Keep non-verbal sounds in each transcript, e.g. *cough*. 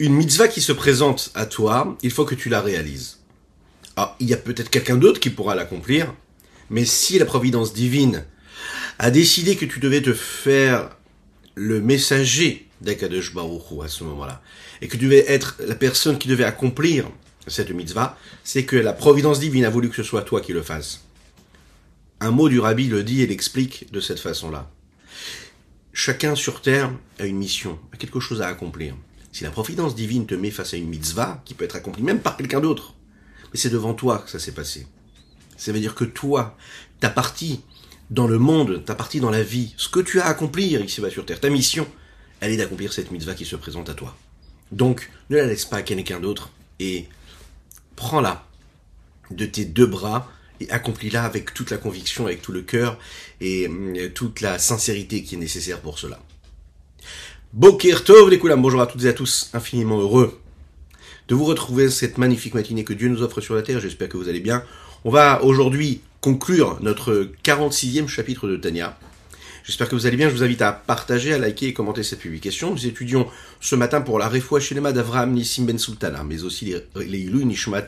une mitzvah qui se présente à toi, il faut que tu la réalises. Alors, il y a peut-être quelqu'un d'autre qui pourra l'accomplir, mais si la providence divine a décidé que tu devais te faire le messager d'Akadosh Baruch à ce moment-là, et que tu devais être la personne qui devait accomplir cette mitzvah, c'est que la providence divine a voulu que ce soit toi qui le fasses. Un mot du rabbi le dit et l'explique de cette façon-là. Chacun sur terre a une mission, a quelque chose à accomplir. Si la providence divine te met face à une mitzvah, qui peut être accomplie même par quelqu'un d'autre, mais c'est devant toi que ça s'est passé. Ça veut dire que toi, ta partie dans le monde, ta partie dans la vie, ce que tu as à accomplir ici-bas sur terre, ta mission, elle est d'accomplir cette mitzvah qui se présente à toi. Donc, ne la laisse pas à quelqu'un d'autre et prends-la de tes deux bras et accomplis-la avec toute la conviction, avec tout le cœur et euh, toute la sincérité qui est nécessaire pour cela. Boker Tov les bonjour à toutes et à tous, infiniment heureux de vous retrouver cette magnifique matinée que Dieu nous offre sur la terre, j'espère que vous allez bien. On va aujourd'hui conclure notre 46e chapitre de Tania. J'espère que vous allez bien. Je vous invite à partager, à liker et commenter cette publication. Nous étudions ce matin pour la Refoua Shelema d'Avraham Nissim Ben Sultana, mais aussi les, Ilou Nishmat,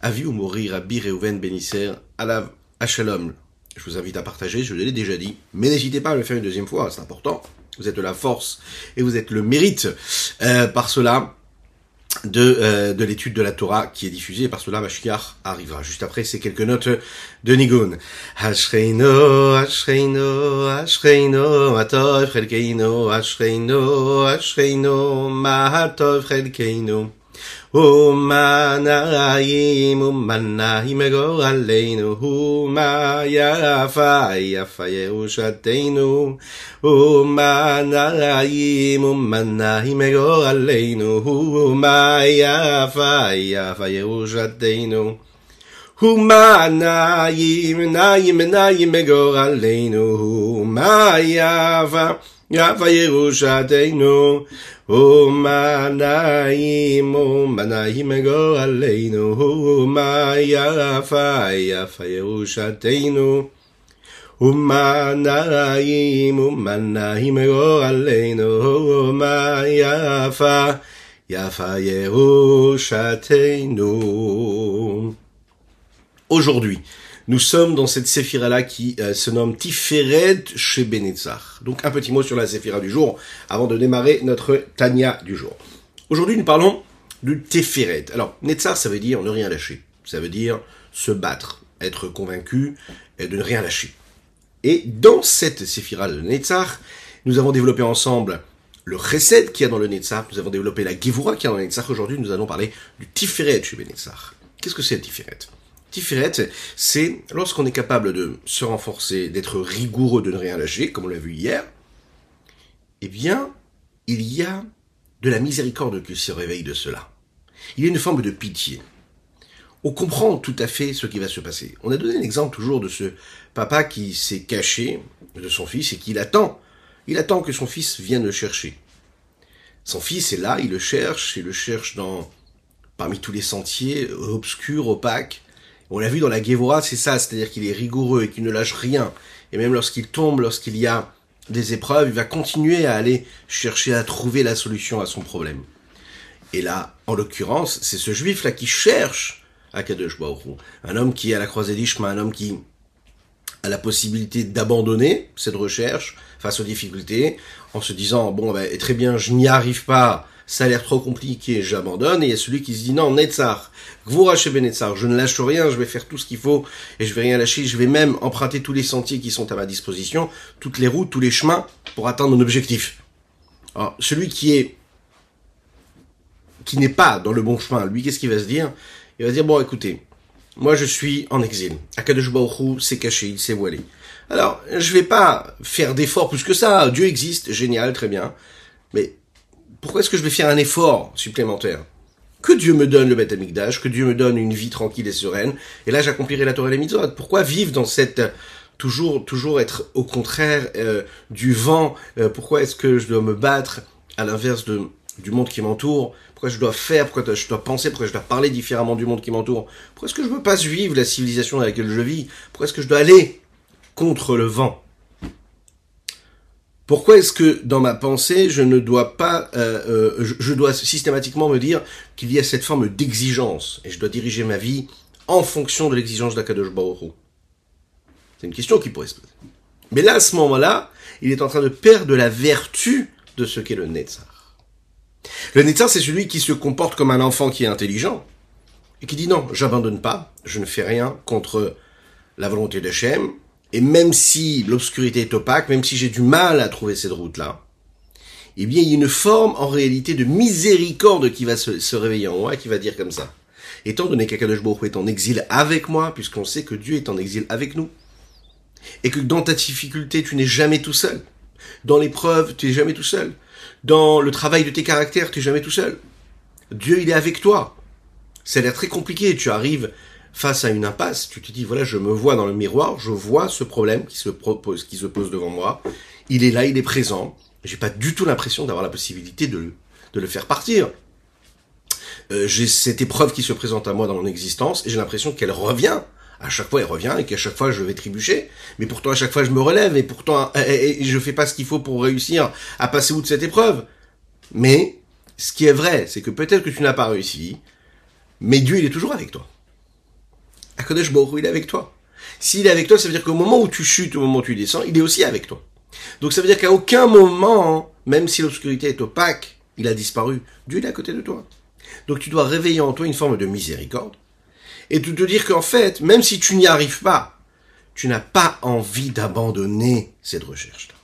Avi Mori, Rabbi Reuven Benisser, Alav Ashalom. Je vous invite à partager, je l'ai déjà dit, mais n'hésitez pas à le faire une deuxième fois, c'est important. Vous êtes la force et vous êtes le mérite euh, par cela de, euh, de l'étude de la Torah qui est diffusée par cela Mashiach arrivera. Juste après ces quelques notes de Nigun. Ashreino, Ashreino, Ashreino, Ashreino, Ashreino. ומנעים ומנעים גורלנו, ומה יפה יפה ירושתנו. ומנעים ומנעים גורלנו, ומה יפה יפה ירושתנו. ומה נעים נעים נעים גורלנו, ומה יפה יפה ירושתנו. Yafa, Yafa Yerushateinu. Umanayim, Umanayim Goraleinu, Uma Yafa, Yafa Yerushateinu. Umanayim, Umanayim Goraleinu, Uma Yafa, Yafa Yerushateinu. Aujourd'hui, nous sommes dans cette séphira-là qui euh, se nomme Tiferet chez Benetzach. Donc un petit mot sur la séphira du jour avant de démarrer notre Tanya du jour. Aujourd'hui nous parlons du Tiferet. Alors Netzach ça veut dire ne rien lâcher. Ça veut dire se battre, être convaincu et de ne rien lâcher. Et dans cette séphira de Netzach, nous avons développé ensemble le Chesed qui y a dans le Netzach, nous avons développé la Gevura qui y a dans le Netzach. Aujourd'hui nous allons parler du Tiferet chez Benetzach. Qu'est-ce que c'est le Tiferet? Tiferet, c'est lorsqu'on est capable de se renforcer, d'être rigoureux, de ne rien lâcher, comme on l'a vu hier, eh bien, il y a de la miséricorde qui se réveille de cela. Il y a une forme de pitié. On comprend tout à fait ce qui va se passer. On a donné l'exemple toujours de ce papa qui s'est caché de son fils et qui attend. Il attend que son fils vienne le chercher. Son fils est là, il le cherche, il le cherche dans parmi tous les sentiers obscurs, opaques, on l'a vu dans la Guévora, c'est ça, c'est-à-dire qu'il est rigoureux et qu'il ne lâche rien. Et même lorsqu'il tombe, lorsqu'il y a des épreuves, il va continuer à aller chercher à trouver la solution à son problème. Et là, en l'occurrence, c'est ce juif-là qui cherche Akadosh Baruch Un homme qui est à la croisée des un homme qui a la possibilité d'abandonner cette recherche face aux difficultés, en se disant, bon, ben, très bien, je n'y arrive pas, ça a l'air trop compliqué, j'abandonne, et il y a celui qui se dit, non, Netzar, Gvourache Benetzar, je ne lâche rien, je vais faire tout ce qu'il faut, et je vais rien lâcher, je vais même emprunter tous les sentiers qui sont à ma disposition, toutes les routes, tous les chemins, pour atteindre mon objectif. Alors, celui qui est, qui n'est pas dans le bon chemin, lui, qu'est-ce qu'il va se dire? Il va se dire, bon, écoutez, moi, je suis en exil. Akadosh Baruch s'est caché, il s'est voilé. Alors, je vais pas faire d'efforts plus que ça. Dieu existe, génial, très bien. Mais pourquoi est-ce que je vais faire un effort supplémentaire? Que Dieu me donne le Beth Amikdash, que Dieu me donne une vie tranquille et sereine, et là j'accomplirai la Torah et les mitzvot. Pourquoi vivre dans cette toujours toujours être au contraire euh, du vent? Euh, Pourquoi est-ce que je dois me battre à l'inverse du monde qui m'entoure? Pourquoi je dois faire? Pourquoi je dois penser? Pourquoi je dois parler différemment du monde qui m'entoure? Pourquoi est-ce que je ne veux pas suivre la civilisation dans laquelle je vis? Pourquoi est-ce que je dois aller contre le vent? Pourquoi est-ce que dans ma pensée, je ne dois pas, euh, euh, je, dois systématiquement me dire qu'il y a cette forme d'exigence et je dois diriger ma vie en fonction de l'exigence d'Akadosh Baruch C'est une question qui pourrait se poser. Mais là, à ce moment-là, il est en train de perdre la vertu de ce qu'est le Netzar. Le Netzar, c'est celui qui se comporte comme un enfant qui est intelligent et qui dit non, j'abandonne pas, je ne fais rien contre la volonté d'Hachem, et même si l'obscurité est opaque, même si j'ai du mal à trouver cette route-là, eh bien, il y a une forme, en réalité, de miséricorde qui va se, réveiller en moi, qui va dire comme ça. Étant donné qu'Akadosh Baruch est en exil avec moi, puisqu'on sait que Dieu est en exil avec nous, et que dans ta difficulté, tu n'es jamais tout seul. Dans l'épreuve, tu n'es jamais tout seul. Dans le travail de tes caractères, tu n'es jamais tout seul. Dieu, il est avec toi. Ça a l'air très compliqué. Tu arrives face à une impasse, tu te dis voilà, je me vois dans le miroir, je vois ce problème qui se propose, qui se pose devant moi. Il est là, il est présent. J'ai pas du tout l'impression d'avoir la possibilité de, le faire partir. Euh, j'ai cette épreuve qui se présente à moi dans mon existence et j'ai l'impression qu'elle revient. À chaque fois, elle revient et qu'à chaque fois, je vais trébucher. Mais pourtant, à chaque fois, je me relève et pourtant, et, et je fais pas ce qu'il faut pour réussir à passer outre cette épreuve. Mais, ce qui est vrai, c'est que peut-être que tu n'as pas réussi, mais Dieu, il est toujours avec toi. Akadosh Baruch il est avec toi. S'il est avec toi, ça veut dire qu'au moment où tu chutes, au moment où tu descends, il est aussi avec toi. Donc ça veut dire qu'à aucun moment, même si l'obscurité est opaque, il a disparu. Dieu est à côté de toi. Donc tu dois réveiller en toi une forme de miséricorde et de te dire qu'en fait, même si tu n'y arrives pas, tu n'as pas envie d'abandonner cette recherche-là.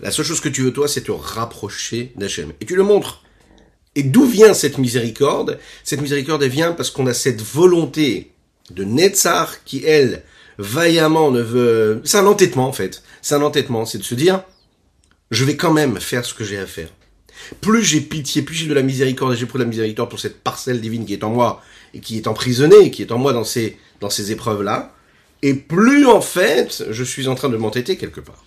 La seule chose que tu veux toi, c'est te rapprocher d'Hachem. Et tu le montres. Et d'où vient cette miséricorde? Cette miséricorde, elle vient parce qu'on a cette volonté de Netzar qui, elle, vaillamment ne veut... C'est un entêtement, en fait. C'est un entêtement, c'est de se dire, je vais quand même faire ce que j'ai à faire. Plus j'ai pitié, plus j'ai de la miséricorde, et j'ai pris de la miséricorde pour cette parcelle divine qui est en moi, et qui est emprisonnée, qui est en moi dans ces, dans ces épreuves-là, et plus, en fait, je suis en train de m'entêter quelque part.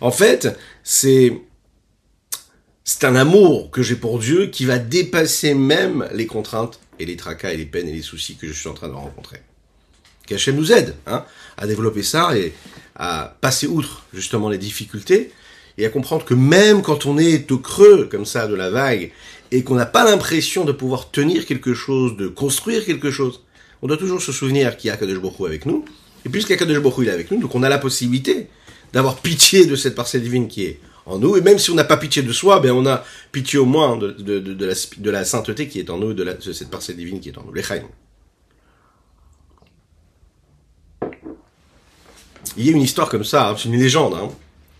En fait, c'est, c'est un amour que j'ai pour Dieu qui va dépasser même les contraintes et les tracas et les peines et les soucis que je suis en train de rencontrer. Qu'Hachem nous aide hein, à développer ça et à passer outre justement les difficultés et à comprendre que même quand on est au creux comme ça de la vague et qu'on n'a pas l'impression de pouvoir tenir quelque chose, de construire quelque chose, on doit toujours se souvenir qu'il y a Kadosh Baruch avec nous. Et puisqu'il y a Kadosh Baruch il est avec nous, donc on a la possibilité d'avoir pitié de cette parcelle divine qui est en nous. Et même si on n'a pas pitié de soi, ben on a pitié au moins de, de, la, de la, sainteté qui est en nous, de, de cette parcelle divine qui est en nous. L'Echaim. Il y a une histoire comme ça, hein, c'est une légende, hein,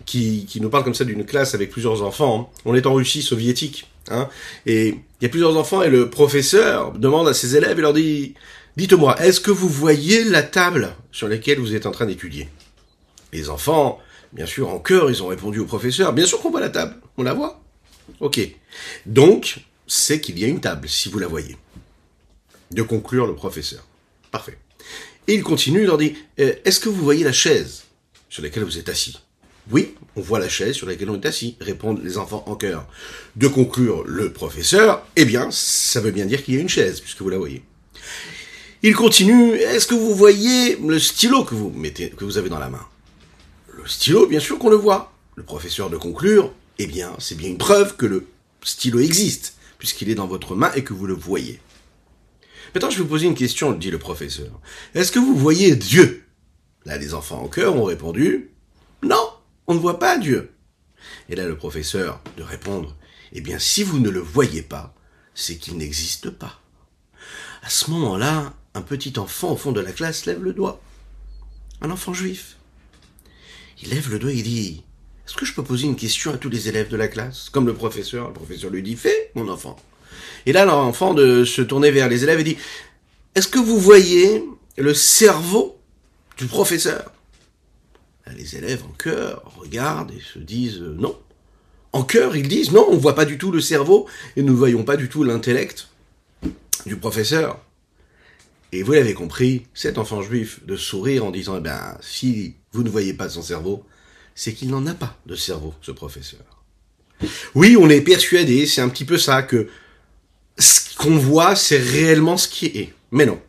qui, qui nous parle comme ça d'une classe avec plusieurs enfants. On est en Russie soviétique. Hein, et il y a plusieurs enfants et le professeur demande à ses élèves et leur dit Dites-moi, est-ce que vous voyez la table sur laquelle vous êtes en train d'étudier? Les enfants Bien sûr, en chœur, ils ont répondu au professeur, bien sûr qu'on voit la table, on la voit. Ok. Donc, c'est qu'il y a une table, si vous la voyez. De conclure le professeur. Parfait. Et il continue, il leur dit, euh, est-ce que vous voyez la chaise sur laquelle vous êtes assis? Oui, on voit la chaise sur laquelle on est assis, répondent les enfants en chœur. De conclure le professeur, eh bien, ça veut bien dire qu'il y a une chaise, puisque vous la voyez. Il continue, est-ce que vous voyez le stylo que vous mettez, que vous avez dans la main? Le stylo, bien sûr qu'on le voit. Le professeur de conclure, eh bien, c'est bien une preuve que le stylo existe, puisqu'il est dans votre main et que vous le voyez. Maintenant, je vais vous poser une question, dit le professeur. Est-ce que vous voyez Dieu? Là, les enfants en chœur ont répondu, non, on ne voit pas Dieu. Et là, le professeur de répondre, eh bien, si vous ne le voyez pas, c'est qu'il n'existe pas. À ce moment-là, un petit enfant au fond de la classe lève le doigt. Un enfant juif. Il lève le doigt et dit Est-ce que je peux poser une question à tous les élèves de la classe? Comme le professeur, le professeur lui dit Fais, mon enfant. Et là, l'enfant de se tourner vers les élèves et dit Est-ce que vous voyez le cerveau du professeur? Les élèves en chœur regardent et se disent euh, non. En chœur, ils disent non, on ne voit pas du tout le cerveau et nous ne voyons pas du tout l'intellect du professeur. Et vous l'avez compris, cet enfant juif de sourire en disant, eh ben, si vous ne voyez pas son cerveau, c'est qu'il n'en a pas de cerveau, ce professeur. Oui, on est persuadé, c'est un petit peu ça, que ce qu'on voit, c'est réellement ce qui est. Mais non.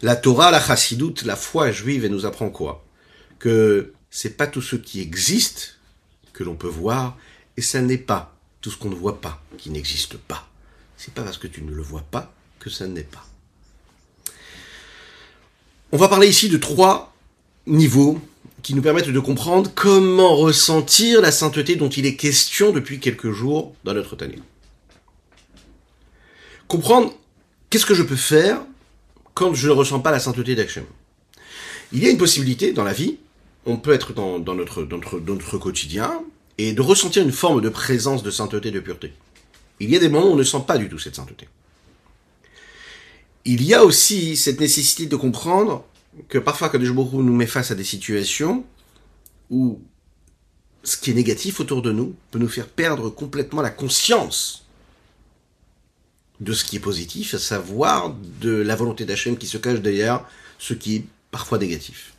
La Torah, la chassidoute, la foi juive, elle nous apprend quoi? Que c'est pas tout ce qui existe que l'on peut voir, et ça n'est pas tout ce qu'on ne voit pas qui n'existe pas. C'est pas parce que tu ne le vois pas que ça n'est pas. On va parler ici de trois niveaux qui nous permettent de comprendre comment ressentir la sainteté dont il est question depuis quelques jours dans notre Tania. Comprendre qu'est-ce que je peux faire quand je ne ressens pas la sainteté d'Hachem. Il y a une possibilité dans la vie, on peut être dans, notre, quotidien, et de ressentir une forme de présence de sainteté, de pureté. Il y a des moments où on ne sent pas du tout cette sainteté. Il y a aussi cette nécessité de comprendre que parfois quand beaucoup nous met face à des situations où ce qui est négatif autour de nous peut nous faire perdre complètement la conscience de ce qui est positif, à savoir de la volonté d'Hachem qui se cache derrière ce qui est parfois négatif.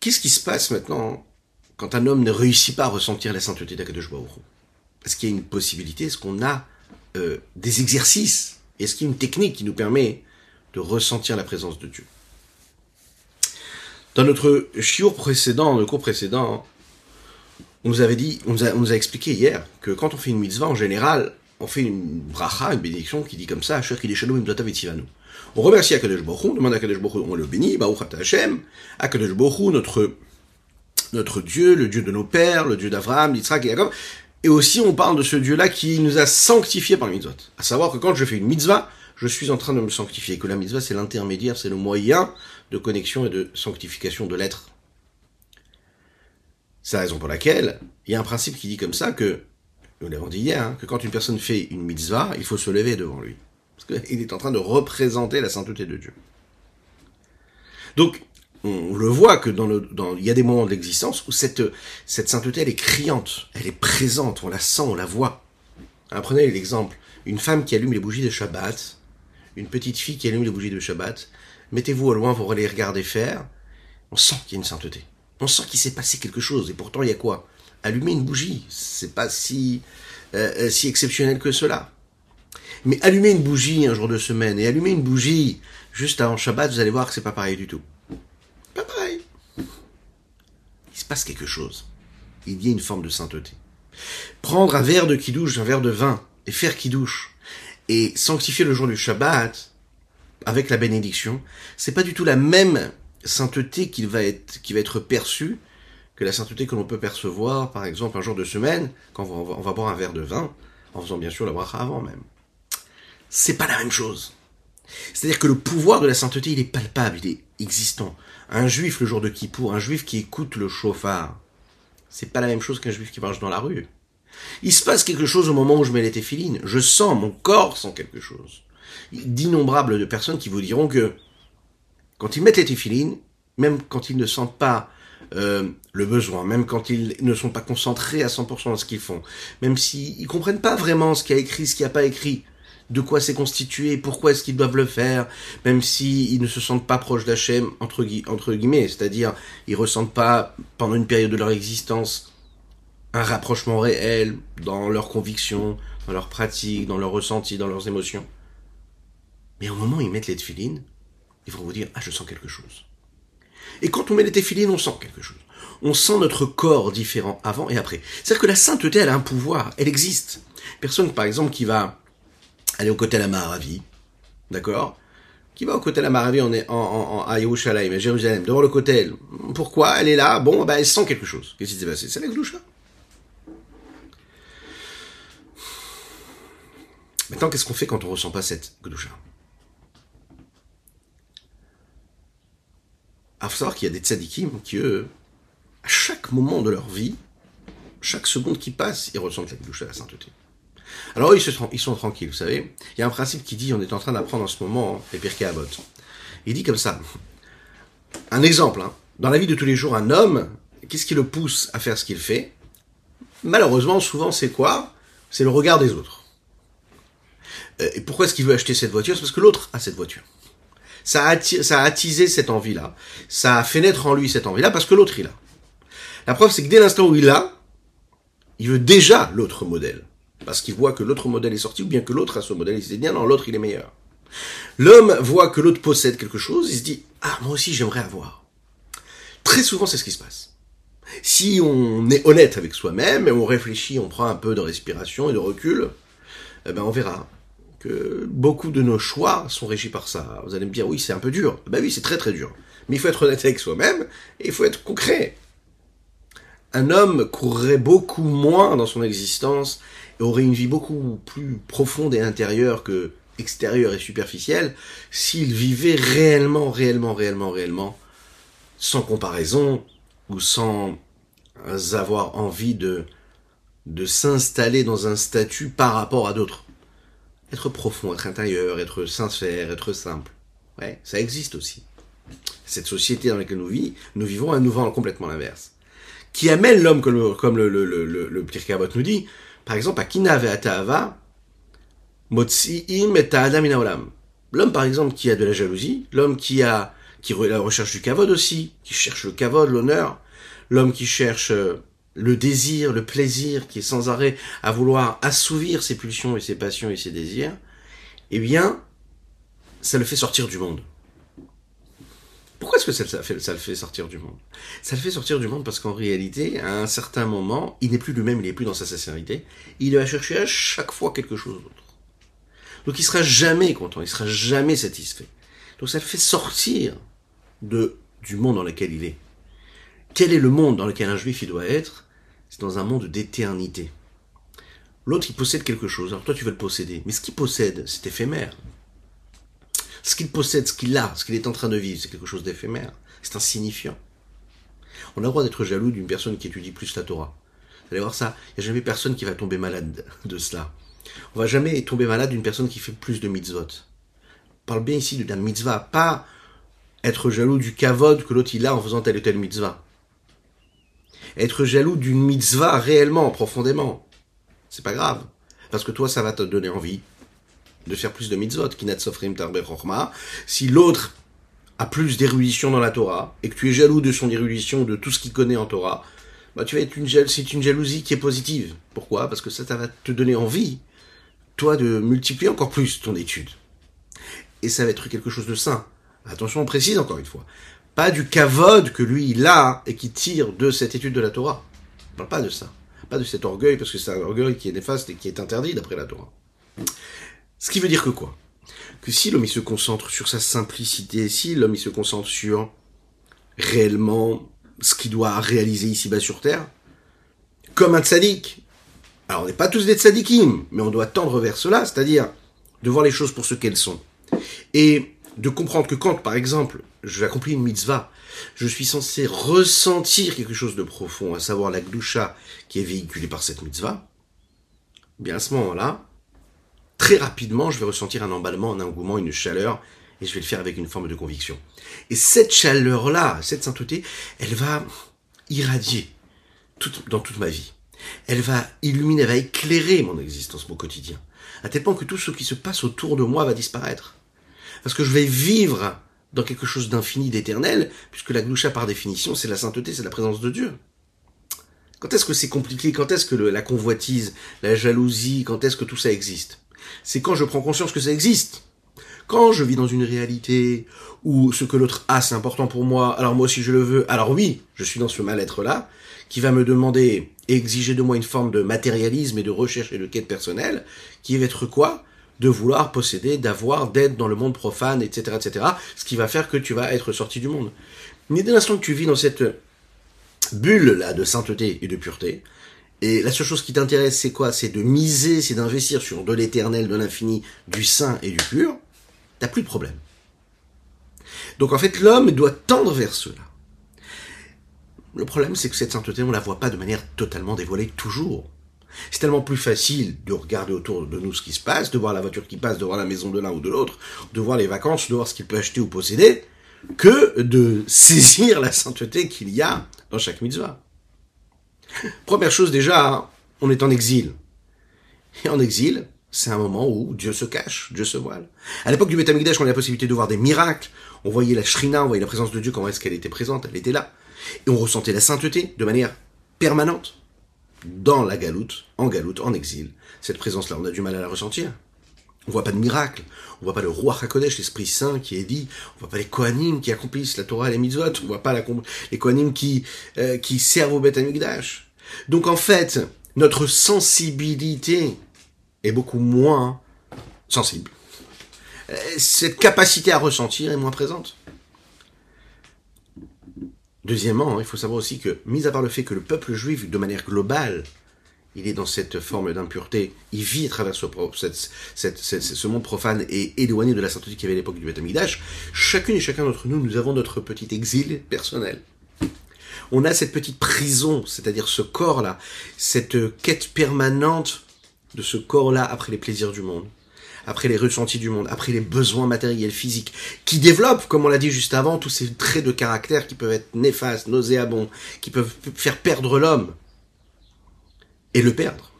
Qu'est-ce qui se passe maintenant quand un homme ne réussit pas à ressentir la sainteté d'Akadosh Baruch Est-ce qu'il y a une possibilité? Est-ce qu'on a euh, des exercices. Est-ce qu'il y a une technique qui nous permet de ressentir la présence de Dieu? Dans notre shiur précédent, le cours précédent, on nous avait dit, on nous, a, expliqué hier que quand on fait une mitzvah, en général, on fait une bracha, une bénédiction qui dit comme ça, On remercie Akadosh Baruch on demande à Akadosh Baruch on le bénit, Baruch Hashem, Akadosh Baruch notre notre Dieu, le Dieu de nos pères, le Dieu d'Abraham, d'Israël et Jacob. Et aussi, on parle de ce Dieu-là qui nous a sanctifiés par le mitzvot. À savoir que quand je fais une mitzvah, je suis en train de me sanctifier. Que la mitzvah, c'est l'intermédiaire, c'est le moyen de connexion et de sanctification de l'être. C'est la raison pour laquelle il y a un principe qui dit comme ça que, nous l'avons dit hier, hein, que quand une personne fait une mitzvah, il faut se lever devant lui. Parce qu'il est en train de représenter la sainteté de Dieu. Donc, on le voit que dans le, dans, il y a des moments de l'existence où cette, cette sainteté, elle est criante, elle est présente, on la sent, on la voit. prenez l'exemple, une femme qui allume les bougies de Shabbat, une petite fille qui allume les bougies de Shabbat, mettez-vous au loin, vous les regarder faire, on sent qu'il y a une sainteté. On sent qu'il s'est passé quelque chose, et pourtant il y a quoi? Allumer une bougie, c'est pas si, euh, euh, si exceptionnel que cela. Mais allumer une bougie un jour de semaine, et allumer une bougie juste avant Shabbat, vous allez voir que c'est pas pareil du tout. Pas pareil. Il se passe quelque chose. Il y a une forme de sainteté. Prendre un verre de kidouche, un verre de vin, et faire kidouche, et sanctifier le jour du Shabbat, avec la bénédiction, c'est pas du tout la même sainteté qui va être, qui va être perçue que la sainteté que l'on peut percevoir, par exemple, un jour de semaine, quand on va, on va boire un verre de vin, en faisant bien sûr la bracha avant même. C'est pas la même chose. C'est-à-dire que le pouvoir de la sainteté, il est palpable, il est existant. Un juif le jour de Kippour, un juif qui écoute le chauffard, c'est pas la même chose qu'un juif qui marche dans la rue. Il se passe quelque chose au moment où je mets les téphilines. Je sens, mon corps sent quelque chose. D'innombrables de personnes qui vous diront que quand ils mettent les téphilines, même quand ils ne sentent pas euh, le besoin, même quand ils ne sont pas concentrés à 100% dans ce qu'ils font, même s'ils ne comprennent pas vraiment ce qu'il y a écrit, ce qu'il n'y a pas écrit, de quoi c'est constitué, pourquoi est-ce qu'ils doivent le faire, même s'ils ils ne se sentent pas proches d'Hachem, entre, guillemets, c'est-à-dire ils ressentent pas, pendant une période de leur existence, un rapprochement réel dans leurs convictions, dans leurs pratiques, dans leurs ressentis, dans leurs émotions. Mais au moment où ils mettent les tefilines, ils vont vous dire, ah, je sens quelque chose. Et quand on met les téphilines, on sent quelque chose. On sent notre corps différent avant et après. C'est-à-dire que la sainteté, elle a un pouvoir, elle existe. Personne, par exemple, qui va aller au côté de la Maharavi, d'accord? Qui va au la Maharavi on est en, en, à Yerushalayim, à Jérusalem, devant le côté. Pourquoi? Elle est là, bon, bah, elle sent quelque chose. Qu'est-ce qui s'est passé? C'est la Gloucha. Maintenant, qu'est-ce qu'on fait quand on ressent pas cette Gloucha Il faut savoir qu'il y a des tzadikim qui, à chaque moment de leur vie, chaque seconde qui passe, ils ressentent la Gloucha, la sainteté. Alors ils, sont, ils sont tranquilles, vous savez. Il y a un principe qui dit, on est en train d'apprendre en ce moment les Pirkei Avot. Il dit comme ça. Un exemple, hein. dans la vie de tous les jours, un homme, qu'est-ce qui le pousse à faire ce qu'il fait? Malheureusement, souvent, c'est quoi? C'est le regard des autres. Euh, et pourquoi est-ce qu'il veut acheter cette voiture? C'est parce que l'autre a cette voiture. Ça a, ça a attisé cette envie-là. Ça a fait naître en lui cette envie-là parce que l'autre, il a. La preuve, c'est que dès l'instant où il a, il veut déjà l'autre modèle parce qu'il voit que l'autre modèle est sorti, ou bien que l'autre a ce modèle, il se dit, non, l'autre, il est meilleur. L'homme voit que l'autre possède quelque chose, il se dit, ah, moi aussi, j'aimerais avoir. Très souvent, c'est ce qui se passe. Si on est honnête avec soi-même et on réfléchit, on prend un peu de respiration et de recul, eh ben on verra que beaucoup de nos choix sont régis par ça. Vous allez me dire, oui, c'est un peu dur. Ben oui, c'est très très dur. Mais il faut être honnête avec soi-même et il faut être concret. Un homme courrait beaucoup moins dans son existence et aurait une vie beaucoup plus profonde et intérieure que extérieure et superficielle s'il vivait réellement, réellement, réellement, réellement, sans comparaison ou sans avoir envie de, de s'installer dans un statut par rapport à d'autres. Être profond, être intérieur, être sincère, être simple. Ouais, ça existe aussi. Cette société dans laquelle nous, vivons, nous vivons un nouveau complètement l'inverse. Qui amène l'homme, comme le, comme le, le, le, le, nous dit, par exemple, à Kina Ve'ata'ava, Motzi'im et L'homme, par exemple, qui a de la jalousie, l'homme qui a, qui la recherche du kavod aussi, qui cherche le kavod, l'honneur, l'homme qui cherche euh, le désir, le plaisir, qui est sans arrêt à vouloir assouvir ses pulsions et ses passions et ses désirs, eh bien, ça le fait sortir du monde. Pourquoi est-ce que ça, le fait sortir du monde? Ça le fait sortir du monde parce qu'en réalité, à un certain moment, il n'est plus lui-même, il n'est plus dans sa sincérité. Il va chercher à chaque fois quelque chose d'autre. Donc il sera jamais content, il sera jamais satisfait. Donc ça le fait sortir de, du monde dans lequel il est. Quel est le monde dans lequel un juif doit être? C'est dans un monde d'éternité. L'autre, il possède quelque chose, alors toi tu veux le posséder. Mais ce qu'il possède, c'est éphémère. Ce qu'il possède, ce qu'il a, ce qu'il est en train de vivre, c'est quelque chose d'éphémère. C'est insignifiant. On a le droit d'être jaloux d'une personne qui étudie plus la Torah. Vous allez voir ça, il n'y a jamais personne qui va tomber malade de cela. On va jamais tomber malade d'une personne qui fait plus de mitzvot. Parle bien ici d'un mitzvah, pas être jaloux du kavod que l'autre il a en faisant telle ou telle mitzvah être jaloux d'une mitzvah réellement, profondément. C'est pas grave. Parce que toi, ça va te donner envie de faire plus de mitzvot. Si l'autre a plus d'érudition dans la Torah, et que tu es jaloux de son érudition, de tout ce qu'il connaît en Torah, bah, tu vas être une, c'est une jalousie qui est positive. Pourquoi? Parce que ça, ça va te donner envie, toi, de multiplier encore plus ton étude. Et ça va être quelque chose de sain. Attention, on précise encore une fois pas du kavod que lui il a et qui tire de cette étude de la Torah. On parle pas de ça. Pas de cet orgueil, parce que c'est un orgueil qui est néfaste et qui est interdit d'après la Torah. Ce qui veut dire que quoi? Que si l'homme il se concentre sur sa simplicité, si l'homme il se concentre sur réellement ce qu'il doit réaliser ici-bas sur terre, comme un tzaddik. Alors on n'est pas tous des tzaddikim, mais on doit tendre vers cela, c'est-à-dire de voir les choses pour ce qu'elles sont. Et de comprendre que quand, par exemple, je j'accomplis une mitzvah, je suis censé ressentir quelque chose de profond, à savoir la gdusha qui est véhiculée par cette mitzvah, bien à ce moment-là, très rapidement, je vais ressentir un emballement, un engouement, une chaleur, et je vais le faire avec une forme de conviction. Et cette chaleur-là, cette sainteté, elle va irradier dans toute ma vie. Elle va illuminer, elle va éclairer mon existence, mon quotidien. À tel point que tout ce qui se passe autour de moi va disparaître. Parce que je vais vivre dans quelque chose d'infini, d'éternel, puisque la gloucha, par définition, c'est la sainteté, c'est la présence de Dieu. Quand est-ce que c'est compliqué? Quand est-ce que la convoitise, la jalousie, quand est-ce que tout ça existe? C'est quand je prends conscience que ça existe. Quand je vis dans une réalité où ce que l'autre a, c'est important pour moi, alors moi aussi je le veux, alors oui, je suis dans ce mal-être-là, qui va me demander exiger de moi une forme de matérialisme et de recherche et de quête personnelle, qui va être quoi? De vouloir posséder, d'avoir, d'être dans le monde profane, etc., etc., ce qui va faire que tu vas être sorti du monde. Mais dès l'instant que tu vis dans cette bulle-là de sainteté et de pureté, et la seule chose qui t'intéresse, c'est quoi? C'est de miser, c'est d'investir sur de l'éternel, de l'infini, du saint et du pur, t'as plus de problème. Donc en fait, l'homme doit tendre vers cela. Le problème, c'est que cette sainteté, on la voit pas de manière totalement dévoilée toujours. C'est tellement plus facile de regarder autour de nous ce qui se passe, de voir la voiture qui passe, de voir la maison de l'un ou de l'autre, de voir les vacances, de voir ce qu'il peut acheter ou posséder, que de *laughs* saisir la sainteté qu'il y a dans chaque mitzvah. Première chose déjà, on est en exil. Et en exil, c'est un moment où Dieu se cache, Dieu se voile. À l'époque du Betamikdash, on avait la possibilité de voir des miracles. On voyait la shrina, on voyait la présence de Dieu, comment est-ce qu'elle était présente, elle était là. Et on ressentait la sainteté de manière permanente dans la galoute, en galoute, en exil. Cette présence-là, on a du mal à la ressentir. On voit pas de miracle. On voit pas le roi Hakodesh, l'Esprit Saint qui est dit. On voit pas les Kohanim qui accomplissent la Torah et les mitzvot. On voit pas les Kohanim qui, euh, qui servent au Beth Amikdash. Donc en fait, notre sensibilité est beaucoup moins sensible. Euh, cette capacité à ressentir est moins présente. Deuxièmement, il faut savoir aussi que, mis à part le fait que le peuple juif, de manière globale, il est dans cette forme d'impureté, il vit à travers ce, monde profane et éloigné de la sainteté qu'il y avait à l'époque du Beth chacune et chacun d'entre nous, nous avons notre petit exil personnel. On a cette petite prison, c'est-à-dire ce corps-là, cette quête permanente de ce corps-là après les plaisirs du monde après les ressentis du monde, après les besoins matériels, physiques, qui développent, comme on l'a dit juste avant, tous ces traits de caractère qui peuvent être néfastes, nauséabonds, qui peuvent faire perdre l'homme et le perdre.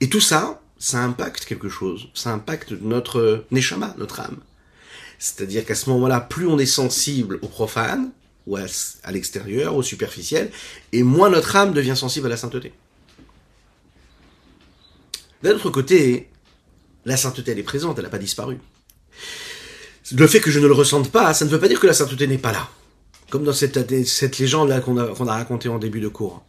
Et tout ça, ça impacte quelque chose, ça impacte notre neshama, notre âme. C'est-à-dire qu'à ce moment-là, plus on est sensible au profane, ou à, l'extérieur, au superficiel, et moins notre âme devient sensible à la sainteté. D'un autre côté, la sainteté, elle est présente, elle n'a pas disparu. Le fait que je ne le ressente pas, ça ne veut pas dire que la sainteté n'est pas là. Comme dans cette, légende-là qu'on a, racontée en début de cours.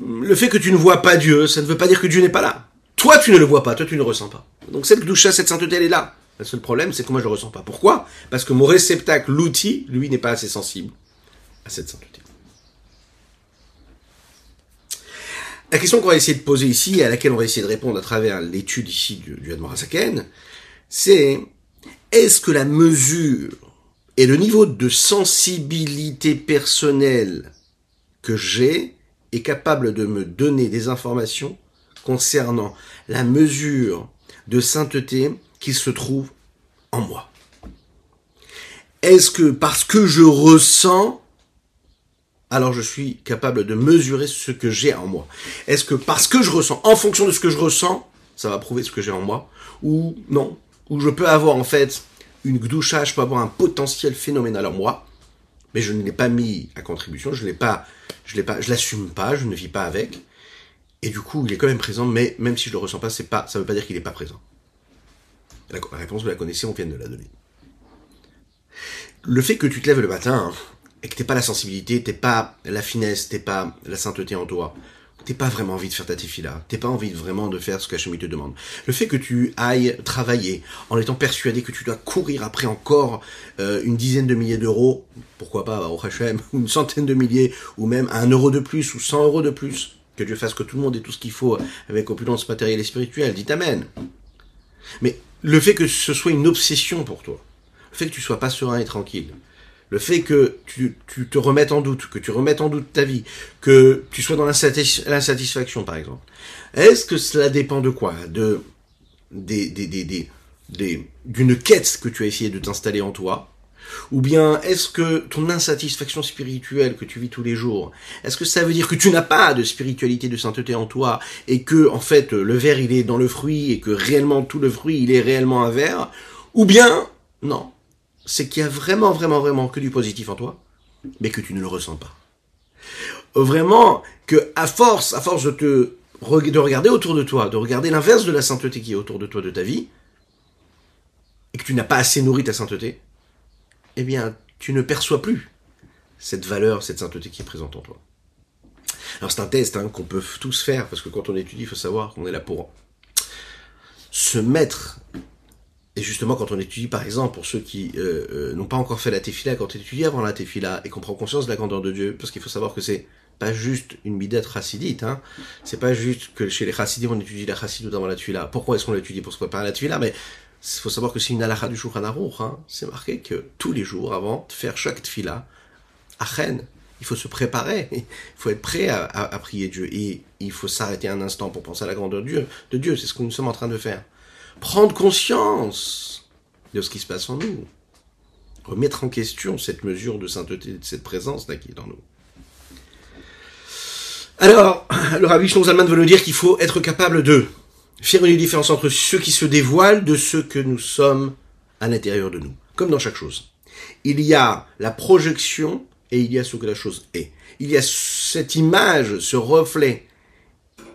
Le fait que tu ne vois pas Dieu, ça ne veut pas dire que Dieu n'est pas là. Toi, tu ne le vois pas, toi, tu ne le ressens pas. Donc cette douche, cette sainteté, elle est là. Le seul problème, c'est que moi, je ne le ressens pas. Pourquoi? Parce que mon réceptacle, l'outil, lui, n'est pas assez sensible à cette sainteté. La question qu'on va essayer de poser ici, et à laquelle on va essayer de répondre à travers l'étude ici du, du c'est est-ce que la mesure et le niveau de sensibilité personnelle que j'ai est capable de me donner des informations concernant la mesure de sainteté qui se trouve en moi Est-ce que parce que je ressens alors je suis capable de mesurer ce que j'ai en moi? Est-ce que parce que je ressens, en fonction de ce que je ressens, ça va prouver ce que j'ai en moi, ou non, ou je peux avoir en fait une gdoucha, je peux avoir un potentiel phénoménal en moi, mais je ne l'ai pas mis à contribution, je l'ai pas, je l'ai l'assume pas, je ne vis pas avec, et du coup il est quand même présent, mais même si je le ressens pas, ça veut pas dire qu'il n'est pas présent. La réponse vous la connaissez, on vient de la donner. Le fait que tu te lèves le matin, et que t'es pas la sensibilité, t'es pas la finesse, t'es pas la sainteté en toi, t'es pas vraiment envie de faire ta tefila, t'es pas envie vraiment de faire ce qu'Hachem te demande. Le fait que tu ailles travailler en étant persuadé que tu dois courir après encore euh, une dizaine de milliers d'euros, pourquoi pas au Hachem, ou *laughs* une centaine de milliers, ou même un euro de plus, ou 100 euros de plus, que Dieu fasse que tout le monde ait tout ce qu'il faut avec opulence matérielle et spirituelle, dit Amen. Mais le fait que ce soit une obsession pour toi, le fait que tu sois pas serein et tranquille, le fait que tu, te remettes en doute, que tu remettes en doute ta vie, que tu sois dans l'insatisfaction, par exemple. Est-ce que cela dépend de quoi? De d'une quête que tu as essayé de t'installer en toi Ou bien est-ce que ton insatisfaction spirituelle que tu vis tous les jours, est-ce que ça veut dire que tu n'as pas de spiritualité, de sainteté en toi et que en fait le verre il est dans le fruit et que réellement tout le fruit il est réellement un verre? Ou bien non, c'est qu'il y a vraiment, vraiment, vraiment que du positif en toi, mais que tu ne le ressens pas. Vraiment que à force, à force de te de regarder autour de toi, de regarder l'inverse de la sainteté qui est autour de toi de ta vie, et que tu n'as pas assez nourri ta sainteté, eh bien, tu ne perçois plus cette valeur, cette sainteté qui est présente en toi. Alors c'est un test hein, qu'on peut tous faire, parce que quand on étudie, il faut savoir qu'on est là pour se mettre et justement, quand on étudie, par exemple, pour ceux qui euh, euh, n'ont pas encore fait la tefila, quand on étudie avant la tefila et qu'on prend conscience de la grandeur de Dieu, parce qu'il faut savoir que c'est pas juste une bidette chassidite, hein. C'est pas juste que chez les chassidim on étudie la chassidut avant la tefila. Pourquoi est-ce qu'on l'étudie? Pour se préparer à la tefila Mais il faut savoir que c'est une halakha du Shulchan Aruch, hein. C'est marqué que tous les jours, avant de faire chaque tefila, à il faut se préparer, il faut être prêt à, prier Dieu et il faut s'arrêter un instant pour penser à la grandeur de Dieu. C'est ce que nous sommes en train de faire prendre conscience de ce qui se passe en nous, remettre en question cette mesure de sainteté, de cette présence là qui dans nous. Alors, le Rabbi Zalman veut nous dire qu'il faut être capable de faire une différence entre ceux qui se dévoilent de ceux que nous sommes à l'intérieur de nous, comme dans chaque chose. Il y a la projection et il y a ce que la chose est. Il y a cette image, ce reflet.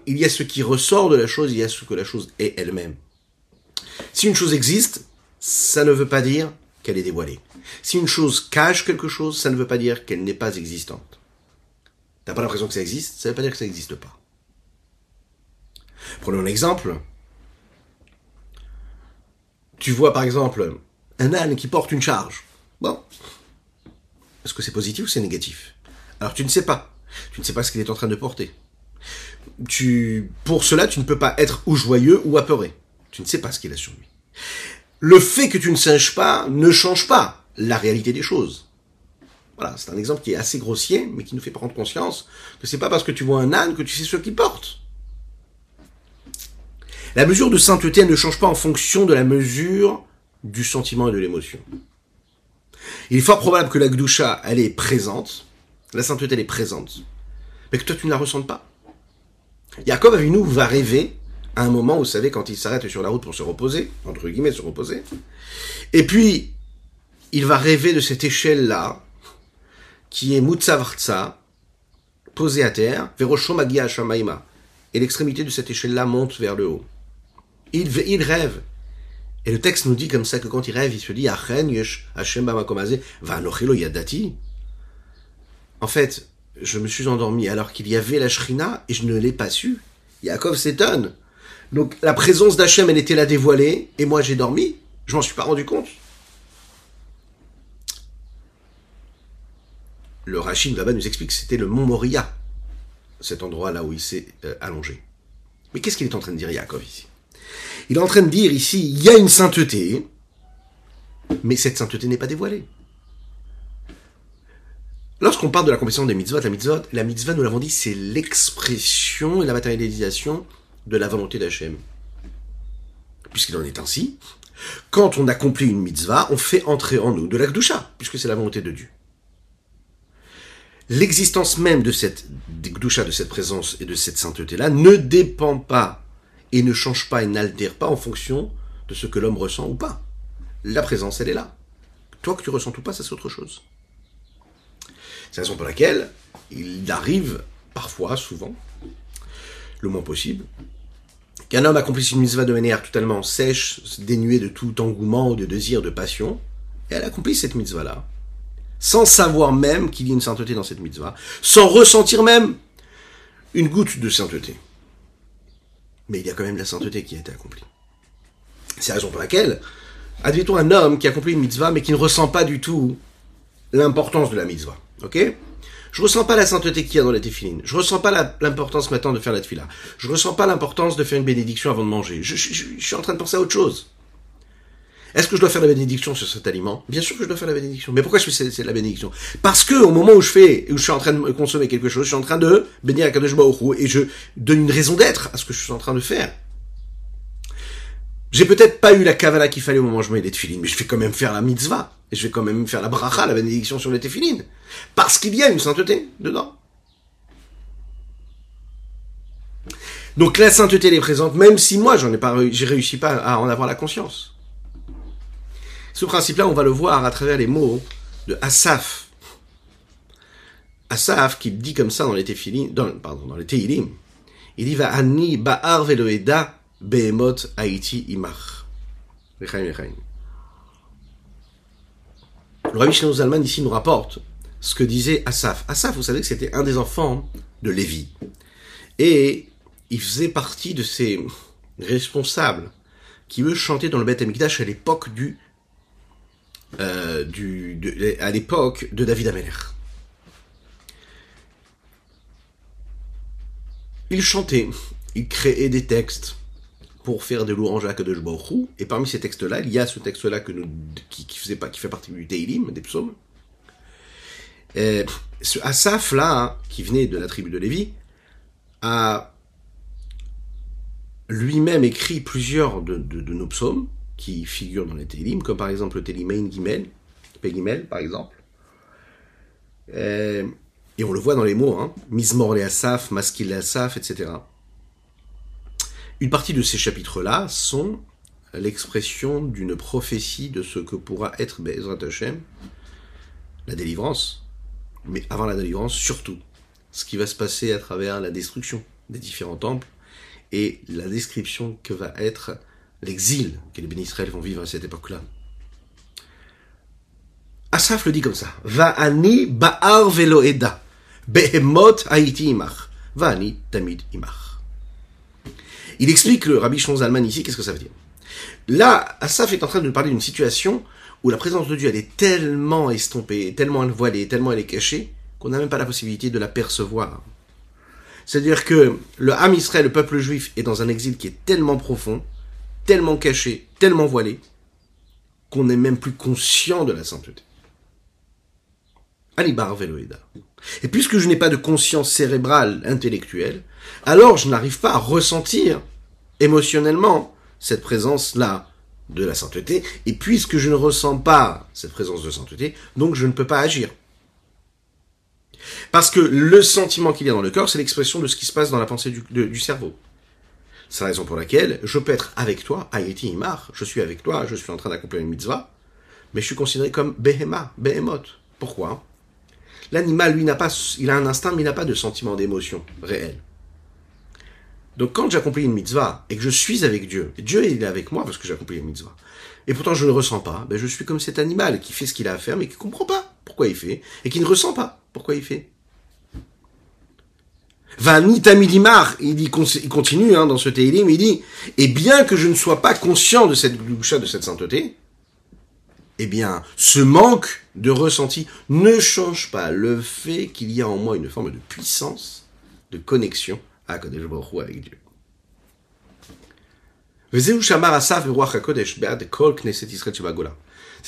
Il y a ce qui ressort de la chose, il y a ce que la chose est elle-même. Si une chose existe, ça ne veut pas dire qu'elle est dévoilée. Si une chose cache quelque chose, ça ne veut pas dire qu'elle n'est pas existante. T'as pas l'impression que ça existe, ça ne veut pas dire que ça n'existe pas. Prenons un exemple. Tu vois par exemple un âne qui porte une charge. Bon. Est-ce que c'est positif ou c'est négatif? Alors tu ne sais pas. Tu ne sais pas ce qu'il est en train de porter. Tu, pour cela, tu ne peux pas être ou joyeux ou apeuré. Tu ne sais pas ce qu'il a sur lui. Le fait que tu ne saches pas ne change pas la réalité des choses. Voilà, c'est un exemple qui est assez grossier, mais qui nous fait prendre conscience que c'est pas parce que tu vois un âne que tu sais ce qu'il porte. La mesure de sainteté ne change pas en fonction de la mesure du sentiment et de l'émotion. Il est fort probable que la Gdusha, elle est présente, la sainteté, elle est présente, mais que toi, tu ne la ressentes pas. Jacob nous va rêver à un moment, vous savez, quand il s'arrête sur la route pour se reposer, entre guillemets, se reposer, et puis, il va rêver de cette échelle-là, qui est Mutsavartsa, posée à terre, Veroshomagia Shamaima, et l'extrémité de cette échelle-là monte vers le haut. Il, rêve, et le texte nous dit comme ça que quand il rêve, il se dit yadati. En fait, je me suis endormi alors qu'il y avait la shrina et je ne l'ai pas su. Yaakov s'étonne. Donc la présence d'Hachem, elle était là dévoilée et moi j'ai dormi. Je m'en suis pas rendu compte. Le Rachid là-bas nous explique que c'était le mont Moria, cet endroit là où il s'est euh, allongé. Mais qu'est-ce qu'il est en train de dire Yaakov ici? Il est en train de dire ici, il y a une sainteté, mais cette sainteté n'est pas dévoilée. Lorsqu'on parle de la compétition des mitzvot, la mitzvot, la mitzvah, nous l'avons dit, c'est l'expression et la matérialisation de la volonté d'Hachem. Puisqu'il en est ainsi, quand on accomplit une mitzvah, on fait entrer en nous de la puisque c'est la volonté de Dieu. L'existence même de cette gdusha, de cette présence et de cette sainteté-là ne dépend pas et ne change pas et n'altère pas en fonction de ce que l'homme ressent ou pas. La présence, elle est là. Toi que tu ressens ou pas, ça c'est autre chose. C'est la raison pour laquelle il arrive parfois, souvent, le moins possible, qu'un homme accomplisse une mitzvah de manière totalement sèche, dénuée de tout engouement, de désir, de passion, et elle accomplit cette mitzvah-là, sans savoir même qu'il y a une sainteté dans cette mitzvah, sans ressentir même une goutte de sainteté mais il y a quand même la sainteté qui a été accomplie. C'est la raison pour laquelle, admettons un homme qui accomplit une mitzvah, mais qui ne ressent pas du tout l'importance de la mitzvah. Ok? Je ressens pas la sainteté qu'il y a dans la téphilines. Je ressens pas l'importance maintenant de faire la tefila. Je ressens pas l'importance de faire une bénédiction avant de manger. je suis en train de penser à autre chose. Est-ce que je dois faire la bénédiction sur cet aliment? Bien sûr que je dois faire la bénédiction. Mais pourquoi je fais la bénédiction? Parce que au moment où je fais, où je suis en train de consommer quelque chose, je suis en train de bénir à Kadosh et je donne une raison d'être à ce que je suis en train de faire. J'ai peut-être pas eu la kavala qu'il fallait au moment où je mets les tefilines, mais je vais quand même faire la mitzvah. Et je vais quand même faire la bracha, la bénédiction sur les tefilines. Parce qu'il y a une sainteté dedans. Donc la sainteté est présente, même si moi j'en ai pas, j'ai réussi pas à en avoir la conscience. Ce principe-là, on va le voir à travers les mots de Asaf. Asaf, qui dit comme ça dans les Tefilin, dans, pardon, dans les Teilim, il dit, va ani ba'ar veloeda behemot haiti imach. Le Rabbi Shlomo ici nous rapporte ce que disait Asaf. Asaf, vous savez que c'était un des enfants de Lévi. Et il faisait partie de ces responsables qui eux chantaient dans le Beth Amikdash à l'époque du euh, à l'époque de David Ameller. Il chantait, il créait des textes pour faire des louanges à Kadosh Baruch et parmi ces textes-là, il y a ce texte-là qui, fait partie du Teilim, des psaumes. Et ce Asaph là, qui venait de la tribu de Lévi, a lui-même écrit plusieurs de nos psaumes, qui figurent dans les Télim, comme par exemple le Télimain Gimel, Pegimel par exemple. Euh, et, on le voit dans les mots, hein, Mizmor le Asaf, Maskil le Asaf, etc. Une partie de ces chapitres-là sont l'expression d'une prophétie de ce que pourra être Bezrat Hashem, la délivrance, mais avant la délivrance, surtout, ce qui va se passer à travers la destruction des différents temples et la description que va être l'exil que les bénisraël vont vivre à cette époque-là. Asaf le dit comme ça. Va'ani ba'ar veloeda. Behemot haiti imach. Va'ani tamid imach. Il explique le Rabbi Zalman ici, qu'est-ce que ça veut dire? Là, Asaf est en train de nous parler d'une situation où la présence de Dieu, elle est tellement estompée, tellement voilée, tellement elle est cachée, qu'on n'a même pas la possibilité de la percevoir. C'est-à-dire que le Ham Israël, le peuple juif, est dans un exil qui est tellement profond, tellement caché, tellement voilé, qu'on n'est même plus conscient de la sainteté. Alibar Veloïda. Et puisque je n'ai pas de conscience cérébrale, intellectuelle, alors je n'arrive pas à ressentir émotionnellement cette présence-là de la sainteté, et puisque je ne ressens pas cette présence de sainteté, donc je ne peux pas agir. Parce que le sentiment qu'il y a dans le corps, c'est l'expression de ce qui se passe dans la pensée du, cerveau. C'est la raison pour laquelle je peux être avec toi, Ayeti Imar, je suis avec toi, je suis en train d'accomplir une mitzvah, mais je suis considéré comme Behema, Behemoth. Pourquoi? L'animal, lui, n'a pas, il a un instinct, mais il n'a pas de sentiment d'émotion réel. Donc quand j'accomplis une mitzvah et que je suis avec Dieu, Dieu il est avec moi parce que j'accomplis une mitzvah, et pourtant je ne ressens pas, ben je suis comme cet animal qui fait ce qu'il a à faire mais qui ne comprend pas pourquoi il fait, et qui ne ressent pas pourquoi il fait. Vani Tamidimar, il, dit, il continue hein, dans ce Teilim, il dit, et bien que je ne sois pas conscient de cette boucha, de cette sainteté, eh bien, ce manque de ressenti ne change pas le fait qu'il y a en moi une forme de puissance, de connexion à Kodesh Baruch avec Dieu. C'est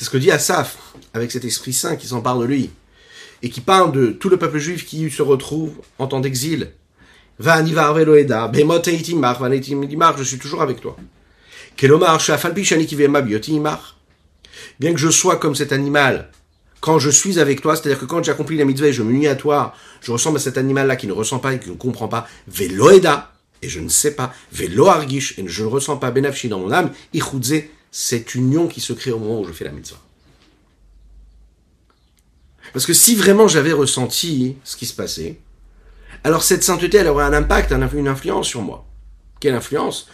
ce que dit Asaf avec cet Esprit Saint qui s'empare de lui et qui parle de tout le peuple juif qui se retrouve en temps d'exil. Je suis toujours avec toi. Bien que je sois comme cet animal, quand je suis avec toi, c'est-à-dire que quand j'accomplis la mitzvah et je me nuis à toi, je ressemble à cet animal-là qui ne ressent pas et qui ne comprend pas. Veloeda, et je ne sais pas. Velo et je ne ressens pas benafshi dans mon âme. Ichudze, cette union qui se crée au moment où je fais la mitzvah. Parce que si vraiment j'avais ressenti ce qui se passait, alors cette sainteté, elle aurait un impact, une influence sur moi. Quelle influence?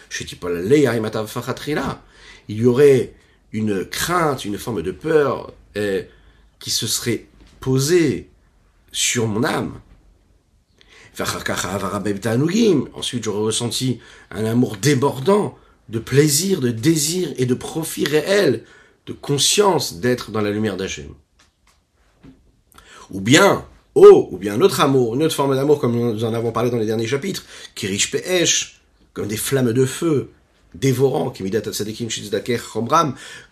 Il y aurait une crainte, une forme de peur eh, qui se serait posée sur mon âme. Ensuite, j'aurais ressenti un amour débordant de plaisir, de désir et de profit réel, de conscience d'être dans la lumière d'Hachem. Ou bien, oh, ou bien un autre amour, une autre forme d'amour comme nous en avons parlé dans les derniers chapitres, qui riche Pe'esh, comme des flammes de feu, dévorant, qui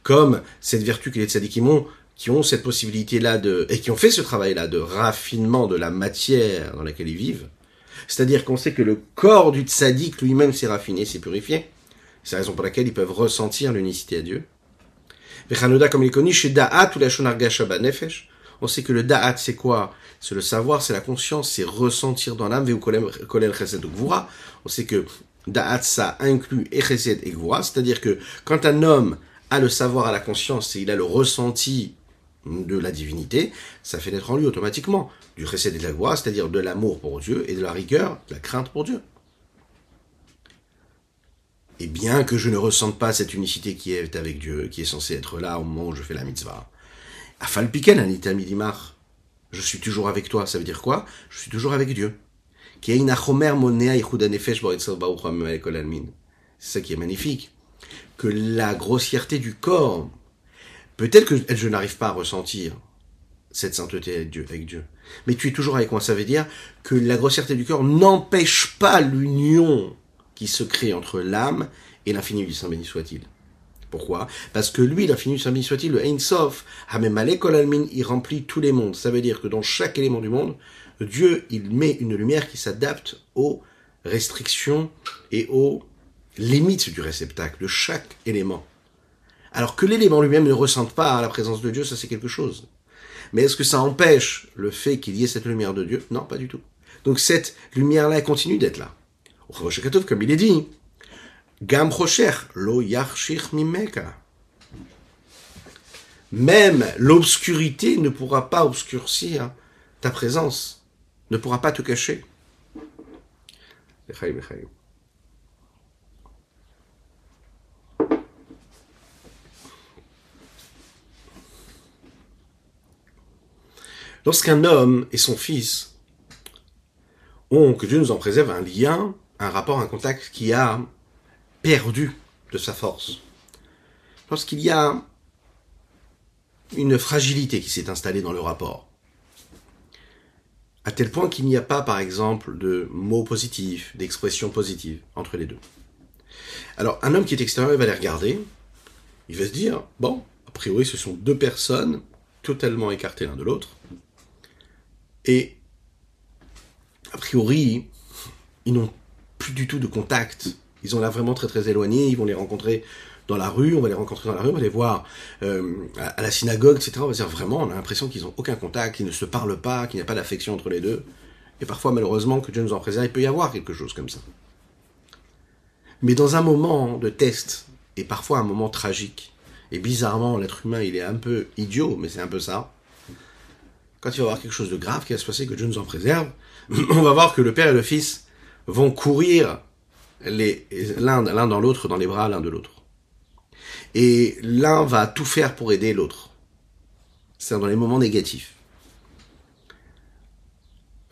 comme cette vertu que les tzadikim ont, qui ont cette possibilité-là de, et qui ont fait ce travail-là de raffinement de la matière dans laquelle ils vivent. C'est-à-dire qu'on sait que le corps du tzaddik lui-même s'est raffiné, s'est purifié. C'est la raison pour laquelle ils peuvent ressentir l'unicité à Dieu. comme il chez Da'at ou la Nefesh. On sait que le Da'at, c'est quoi? C'est le savoir, c'est la conscience, c'est ressentir dans l'âme, On sait que Da'at, ça inclut Echesed et Gvura, c'est-à-dire que quand un homme a le savoir, a la conscience, et il a le ressenti de la divinité, ça fait naître en lui automatiquement du Chesed et de la Gvura, c'est-à-dire de l'amour pour Dieu et de la rigueur, de la crainte pour Dieu. Et bien que je ne ressente pas cette unicité qui est avec Dieu, qui est censée être là au moment où je fais la mitzvah, Afalpiken Anita Midimar, je suis toujours avec toi, ça veut dire quoi? Je suis toujours avec Dieu. C'est ça qui est magnifique. Que la grossièreté du corps, peut-être que je n'arrive pas à ressentir cette sainteté avec Dieu, Dieu. Mais tu es toujours avec moi. Ça veut dire que la grossièreté du corps n'empêche pas l'union qui se crée entre l'âme et l'infini du Saint béni soit-il. Pourquoi? Parce que lui, l'infini soit-il, le Ein Sof, il remplit tous les mondes. Ça veut dire que dans chaque élément du monde, Dieu, il met une lumière qui s'adapte aux restrictions et aux limites du réceptacle, de chaque élément. Alors que l'élément lui-même ne ressente pas la présence de Dieu, ça c'est quelque chose. Mais est-ce que ça empêche le fait qu'il y ait cette lumière de Dieu? Non, pas du tout. Donc cette lumière-là continue d'être là. Comme il est dit, Gam lo Même l'obscurité ne pourra pas obscurcir ta présence, ne pourra pas te cacher. Lorsqu'un homme et son fils ont, que Dieu nous en préserve, un lien, un rapport, un contact qui a perdu de sa force, lorsqu'il y a une fragilité qui s'est installée dans le rapport, à tel point qu'il n'y a pas, par exemple, de mots positifs, d'expressions positives entre les deux. Alors, un homme qui est extérieur, il va les regarder, il va se dire, bon, a priori, ce sont deux personnes totalement écartées l'un de l'autre, et a priori, ils n'ont plus du tout de contact. Ils ont l'air vraiment très très éloignés. Ils vont les rencontrer dans la rue, on va les rencontrer dans la rue, on va les voir euh, à, la synagogue, etc. On va dire vraiment, on a l'impression qu'ils n'ont aucun contact, qu'ils ne se parlent pas, qu'il n'y a pas d'affection entre les deux. Et parfois, malheureusement, que Dieu nous en préserve, il peut y avoir quelque chose comme ça. Mais dans un moment de test, et parfois un moment tragique, et bizarrement, l'être humain, il est un peu idiot, mais c'est un peu ça, quand il va y avoir quelque chose de grave qui va se passer, que Dieu nous en préserve, *clears throat* on va voir que le père et le fils vont courir l'un dans l'autre, dans les bras l'un de l'autre. Et l'un va tout faire pour aider l'autre. C'est dans les moments négatifs.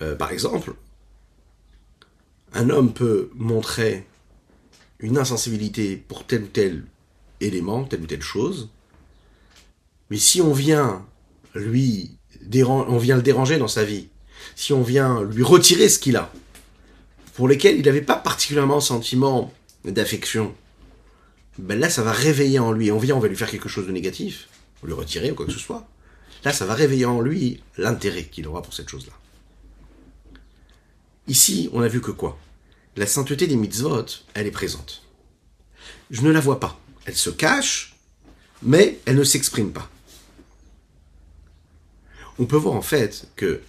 Euh, par exemple, un homme peut montrer une insensibilité pour tel ou tel élément, telle ou telle chose, mais si on vient lui on vient le déranger dans sa vie, si on vient lui retirer ce qu'il a, pour lesquels il n'avait pas particulièrement sentiment d'affection, ben là, ça va réveiller en lui. On vient, on va lui faire quelque chose de négatif, on lui retirer ou quoi que ce soit. Là, ça va réveiller en lui l'intérêt qu'il aura pour cette chose-là. Ici, on a vu que quoi? La sainteté des mitzvot, elle est présente. Je ne la vois pas. Elle se cache, mais elle ne s'exprime pas on peut voir en fait que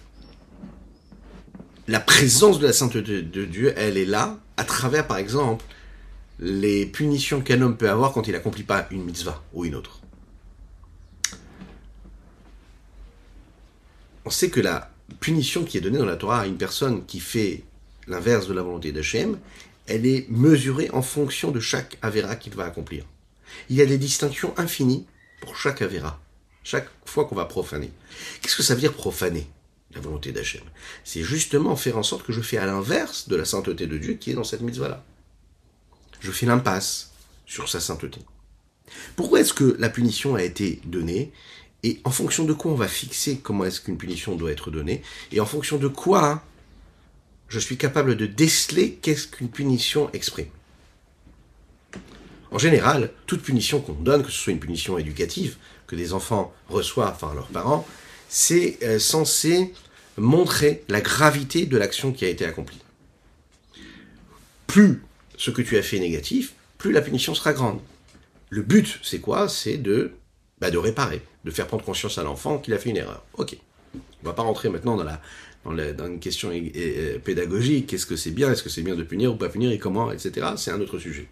la présence de la sainteté de Dieu, elle est là à travers, par exemple, les punitions qu'un homme peut avoir quand il n'accomplit pas une mitzvah ou une autre. On sait que la punition qui est donnée dans la Torah à une personne qui fait l'inverse de la volonté d'Hachem, elle est mesurée en fonction de chaque avéra qu'il va accomplir. Il y a des distinctions infinies pour chaque avéra chaque fois qu'on va profaner. Qu'est-ce que ça veut dire profaner? La volonté d'Hachem C'est justement faire en sorte que je fais à l'inverse de la sainteté de Dieu qui est dans cette mitzvah-là. Je fais l'impasse sur sa sainteté. Pourquoi est-ce que la punition a été donnée et en fonction de quoi on va fixer comment est-ce qu'une punition doit être donnée et en fonction de quoi je suis capable de déceler qu'est-ce qu'une punition exprime? En général, toute punition qu'on donne, que ce soit une punition éducative, que des enfants reçoivent par leurs parents, c'est euh, censé montrer la gravité de l'action qui a été accomplie. Plus ce que tu as fait est négatif, plus la punition sera grande. Le but, c'est quoi? C'est de, bah, de réparer, de faire prendre conscience à l'enfant qu'il a fait une erreur. Ok. On va pas rentrer maintenant dans la, dans, une question pédagogique. Qu'est-ce que c'est bien? Est-ce que c'est bien de punir ou pas punir? Et comment, etc. C'est un autre sujet.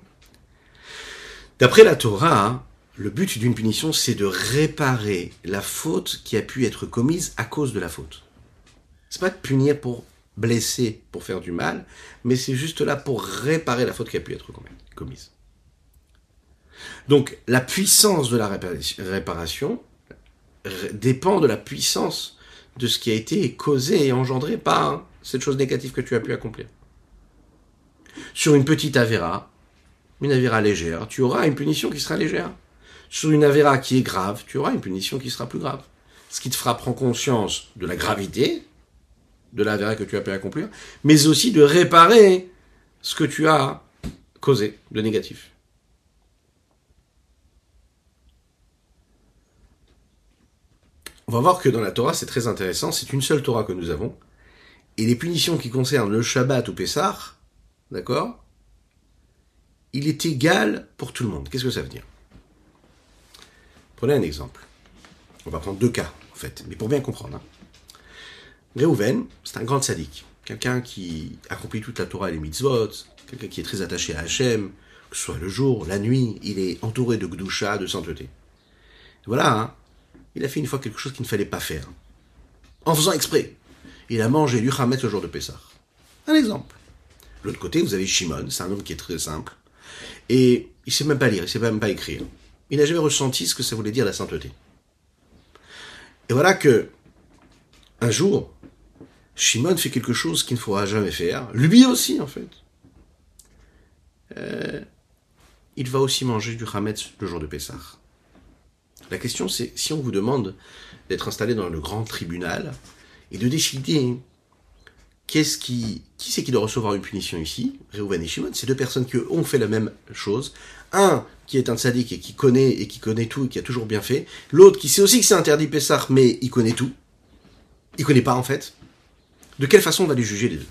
D'après la Torah, le but d'une punition, c'est de réparer la faute qui a pu être commise à cause de la faute. C'est pas de punir pour blesser, pour faire du mal, mais c'est juste là pour réparer la faute qui a pu être commise. Donc, la puissance de la réparation dépend de la puissance de ce qui a été causé et engendré par cette chose négative que tu as pu accomplir. Sur une petite avéra, une avéra légère, tu auras une punition qui sera légère sur une avéra qui est grave, tu auras une punition qui sera plus grave. Ce qui te fera prendre conscience de la gravité de l'avéra que tu as pu accomplir, mais aussi de réparer ce que tu as causé de négatif. On va voir que dans la Torah, c'est très intéressant, c'est une seule Torah que nous avons, et les punitions qui concernent le Shabbat ou Pessah, d'accord, il est égal pour tout le monde. Qu'est-ce que ça veut dire? Prenez un exemple. On va prendre deux cas, en fait, mais pour bien comprendre. Hein. Réhouven, c'est un grand sadique. Quelqu'un qui accomplit toute la Torah et les mitzvot, quelqu'un qui est très attaché à Hachem, que ce soit le jour, la nuit, il est entouré de gdusha, de sainteté. Voilà, hein. il a fait une fois quelque chose qu'il ne fallait pas faire. En faisant exprès. Il a mangé du Hametz le jour de Pessah. Un exemple. De l'autre côté, vous avez Shimon, c'est un homme qui est très simple. Et il sait même pas lire, il sait même pas écrire il n'a jamais ressenti ce que ça voulait dire la sainteté. Et voilà que un jour, Shimon fait quelque chose qu'il ne faudra jamais faire, lui aussi en fait. Euh, il va aussi manger du Hametz le jour de Pessah. La question c'est, si on vous demande d'être installé dans le grand tribunal et de décider qu'est-ce qui, qui c'est qui doit recevoir une punition ici, Reuven et Shimon, c'est deux personnes qui ont fait la même chose. Un qui est un sadique et qui connaît et qui connaît tout et qui a toujours bien fait. L'autre qui sait aussi que c'est interdit Pessah, mais il connaît tout. Il connaît pas en fait. De quelle façon on va les juger les deux?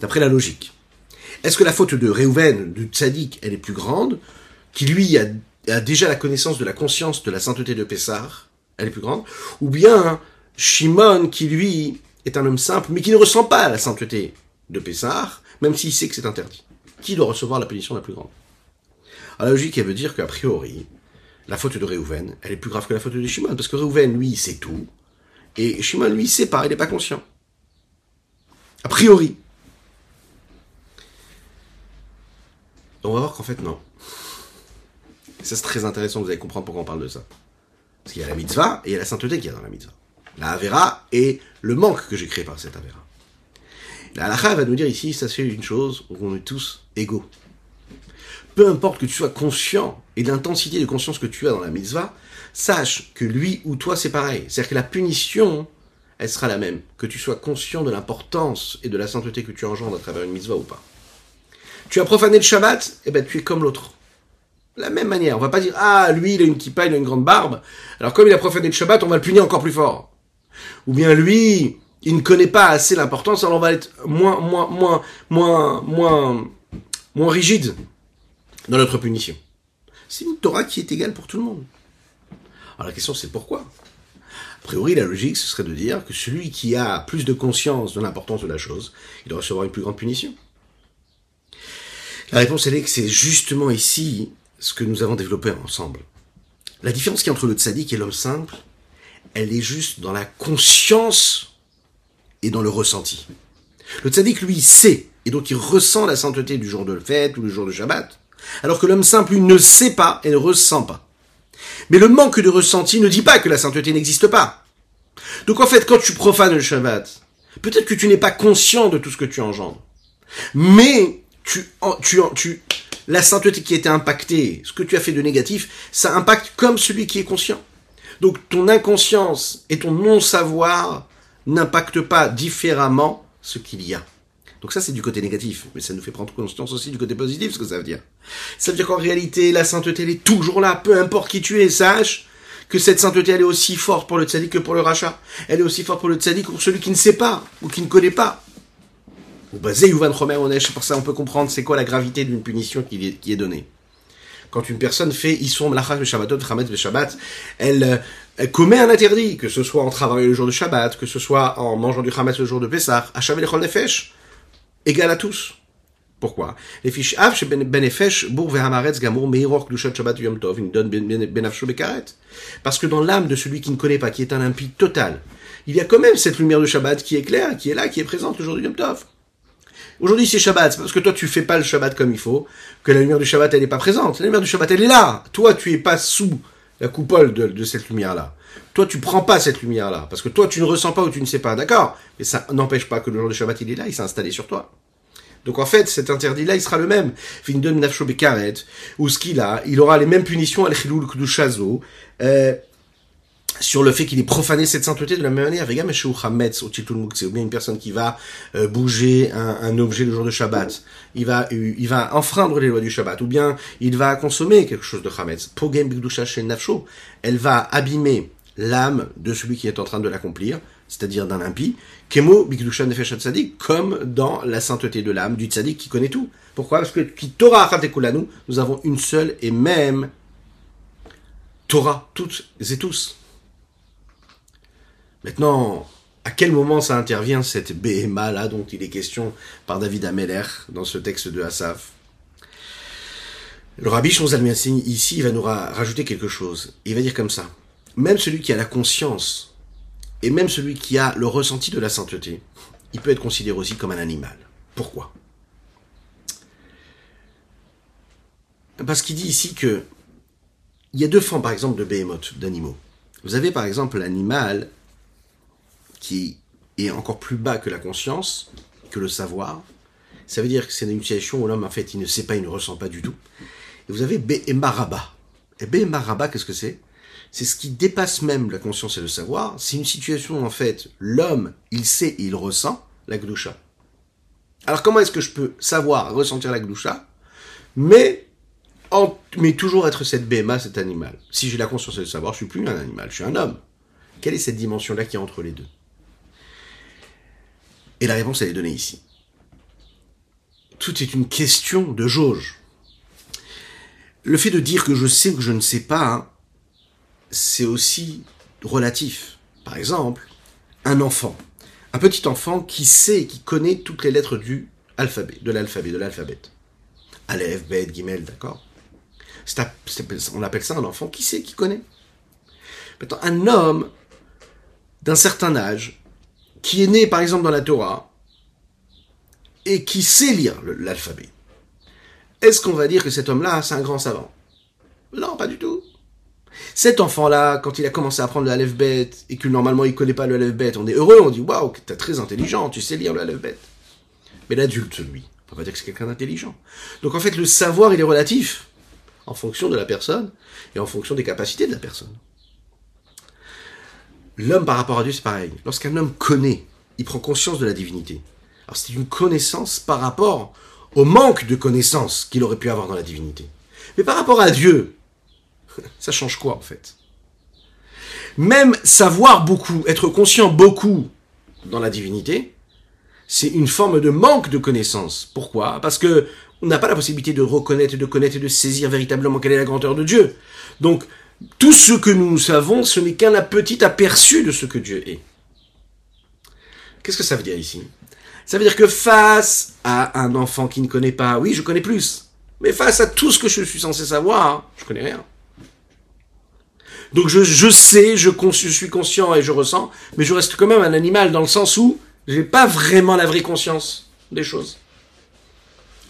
D'après la logique. Est-ce que la faute de Reuven, du tzaddik, elle est plus grande, qui lui a, déjà la connaissance de la conscience de la sainteté de Pessah, elle est plus grande, ou bien Shimon, qui lui est un homme simple, mais qui ne ressent pas la sainteté de Pessah, même s'il sait que c'est interdit? Qui doit recevoir la punition la plus grande? Alors, La logique, elle veut dire qu'a priori, la faute de Reuven, elle est plus grave que la faute de Shimon, parce que Reuven, lui, sait tout, et Shimon, lui, sait pas, il n'est pas conscient. A priori. On va voir qu'en fait, non. Ça, c'est très intéressant, vous allez comprendre pourquoi on parle de ça. Parce qu'il y a la mitzvah et il y a la sainteté qu'il y a dans la mitzvah. La Avera et le manque que j'ai créé par cette Avera. La halakha va nous dire ici, ça c'est une chose on est tous égaux. Peu importe que tu sois conscient et l'intensité de conscience que tu as dans la mitzvah, sache que lui ou toi c'est pareil. C'est-à-dire que la punition, elle sera la même. Que tu sois conscient de l'importance et de la sainteté que tu engendres à travers une mitzvah ou pas. Tu as profané le Shabbat, eh ben tu es comme l'autre. La même manière, on va pas dire ah lui il a une kippa, il a une grande barbe. Alors comme il a profané le Shabbat, on va le punir encore plus fort. Ou bien lui, il ne connaît pas assez l'importance, alors on va être moins moins moins moins moins moins rigide dans notre punition. C'est une Torah qui est égale pour tout le monde. Alors la question c'est pourquoi? A priori la logique ce serait de dire que celui qui a plus de conscience de l'importance de la chose, il doit recevoir une plus grande punition. La réponse elle est que c'est justement ici ce que nous avons développé ensemble. La différence a entre le tzaddik et l'homme simple, elle est juste dans la conscience et dans le ressenti. Le tzaddik, lui, sait, et donc il ressent la sainteté du jour de fête ou du jour de Shabbat, alors que l'homme simple, lui, ne sait pas et ne ressent pas. Mais le manque de ressenti ne dit pas que la sainteté n'existe pas. Donc en fait, quand tu profanes le Shabbat, peut-être que tu n'es pas conscient de tout ce que tu engendres, mais tu, tu, tu, la sainteté qui a été impactée, ce que tu as fait de négatif, ça impacte comme celui qui est conscient. Donc ton inconscience et ton non-savoir n'impactent pas différemment ce qu'il y a. Donc ça c'est du côté négatif, mais ça nous fait prendre conscience aussi du côté positif, ce que ça veut dire. Ça veut dire qu'en réalité, la sainteté elle est toujours là, peu importe qui tu es, sache que cette sainteté elle est aussi forte pour le tzaddik que pour le rachat. Elle est aussi forte pour le tzaddik que pour celui qui ne sait pas ou qui ne connaît pas. Ou basé Yuvan Romer Onesh, pour ça on peut comprendre c'est quoi la gravité d'une punition qui est, est donnée. Quand une personne fait Isson Mlachach Shabbatot, Chametz le Shabbat, elle, elle commet un interdit, que ce soit en travaillant le jour de Shabbat, que ce soit en mangeant du Chametz le jour de Pessah, Hachav le Nefesh, égal à tous. Pourquoi? Les fiches Benefesh, Klushat Shabbat Yom Tov, donne Benafsho Bekaret. Parce que dans l'âme de celui qui ne connaît pas, qui est un impie total, il y a quand même cette lumière de Shabbat qui est claire, qui est là, qui est présente le jour du Yom Tov. Aujourd'hui c'est Shabbat, c'est parce que toi tu fais pas le Shabbat comme il faut, que la lumière du Shabbat elle n'est pas présente. La lumière du Shabbat elle est là. Toi tu es pas sous la coupole de, de cette lumière-là. Toi tu prends pas cette lumière-là, parce que toi tu ne ressens pas ou tu ne sais pas, d'accord Mais ça n'empêche pas que le jour du Shabbat il est là, il s'est installé sur toi. Donc en fait, cet interdit-là, il sera le même. Findon nafsho bekaret, ou ce qu'il a, il aura les mêmes punitions al chilul kdushazo, euh, sur le fait qu'il ait profané cette sainteté de la même manière. Vega Hametz au c'est ou bien une personne qui va euh, bouger un, objet le jour de Shabbat. Il va, il va enfreindre les lois du Shabbat, ou bien il va consommer quelque chose de Hametz. Pogem bigdusha nafsho, elle va abîmer l'âme de celui qui est en train de l'accomplir, c'est-à-dire d'un impie. Kemo bigdusha nefesh tzadik, comme dans la sainteté de l'âme du tzadik qui connaît tout. Pourquoi? Parce que qui Torah nous avons une seule et même Torah, toutes et tous. Maintenant, à quel moment ça intervient cette BMA là dont il est question par David Ameller dans ce texte de Asaf Le rabbi Shonzal ici il va nous rajouter quelque chose. Il va dire comme ça. Même celui qui a la conscience et même celui qui a le ressenti de la sainteté, il peut être considéré aussi comme un animal. Pourquoi? Parce qu'il dit ici que il y a deux formes par exemple de behemoth, d'animaux. Vous avez par exemple l'animal qui est encore plus bas que la conscience, que le savoir. Ça veut dire que c'est une situation où l'homme, en fait, il ne sait pas, il ne ressent pas du tout. Et vous avez Be'emaraba. Et Be'emaraba, qu'est-ce que c'est? C'est ce qui dépasse même la conscience et le savoir. C'est une situation, où, en fait, l'homme, il sait et il ressent la gdoucha. Alors comment est-ce que je peux savoir, ressentir la gdoucha, mais, mais toujours être cette BMA, cet animal Si j'ai la conscience et le savoir, je suis plus un animal, je suis un homme. Quelle est cette dimension-là qui est entre les deux? Et la réponse, elle est donnée ici. Tout est une question de jauge. Le fait de dire que je sais ou que je ne sais pas, hein, c'est aussi relatif. Par exemple, un enfant. Un petit enfant qui sait, qui connaît toutes les lettres du alphabet, de l'alphabet, de l'alphabet. Aleph, Bet, Gimel, d'accord? On appelle ça un enfant qui sait, qui connaît. Maintenant, un homme d'un certain âge, qui est né par exemple dans la Torah, et qui sait lire l'alphabet, est-ce qu'on va dire que cet homme-là, c'est un grand savant? Non, pas du tout. Cet enfant-là, quand il a commencé à apprendre le Bet, et que normalement il connaît pas le Bet, on est heureux, on dit waouh, t'es très intelligent, tu sais lire le Bet. Mais l'adulte, lui, on va dire que c'est quelqu'un d'intelligent. Donc en fait, le savoir, il est relatif, en fonction de la personne, et en fonction des capacités de la personne. L'homme par rapport à Dieu, c'est pareil. Lorsqu'un homme connaît, il prend conscience de la divinité. Alors c'est une connaissance par rapport au manque de connaissance qu'il aurait pu avoir dans la divinité. Mais par rapport à Dieu, ça change quoi en fait? Même savoir beaucoup, être conscient beaucoup dans la divinité, c'est une forme de manque de connaissance. Pourquoi? Parce que on n'a pas la possibilité de reconnaître, de connaître et de saisir véritablement quelle est la grandeur de Dieu. Donc, tout ce que nous savons, ce n'est qu'un petit aperçu de ce que Dieu est. Qu'est-ce que ça veut dire ici? Ça veut dire que face à un enfant qui ne connaît pas, oui, je connais plus. Mais face à tout ce que je suis censé savoir, je connais rien. Donc je, sais, je, je, suis conscient et je ressens, mais je reste quand même un animal dans le sens où je n'ai pas vraiment la vraie conscience des choses.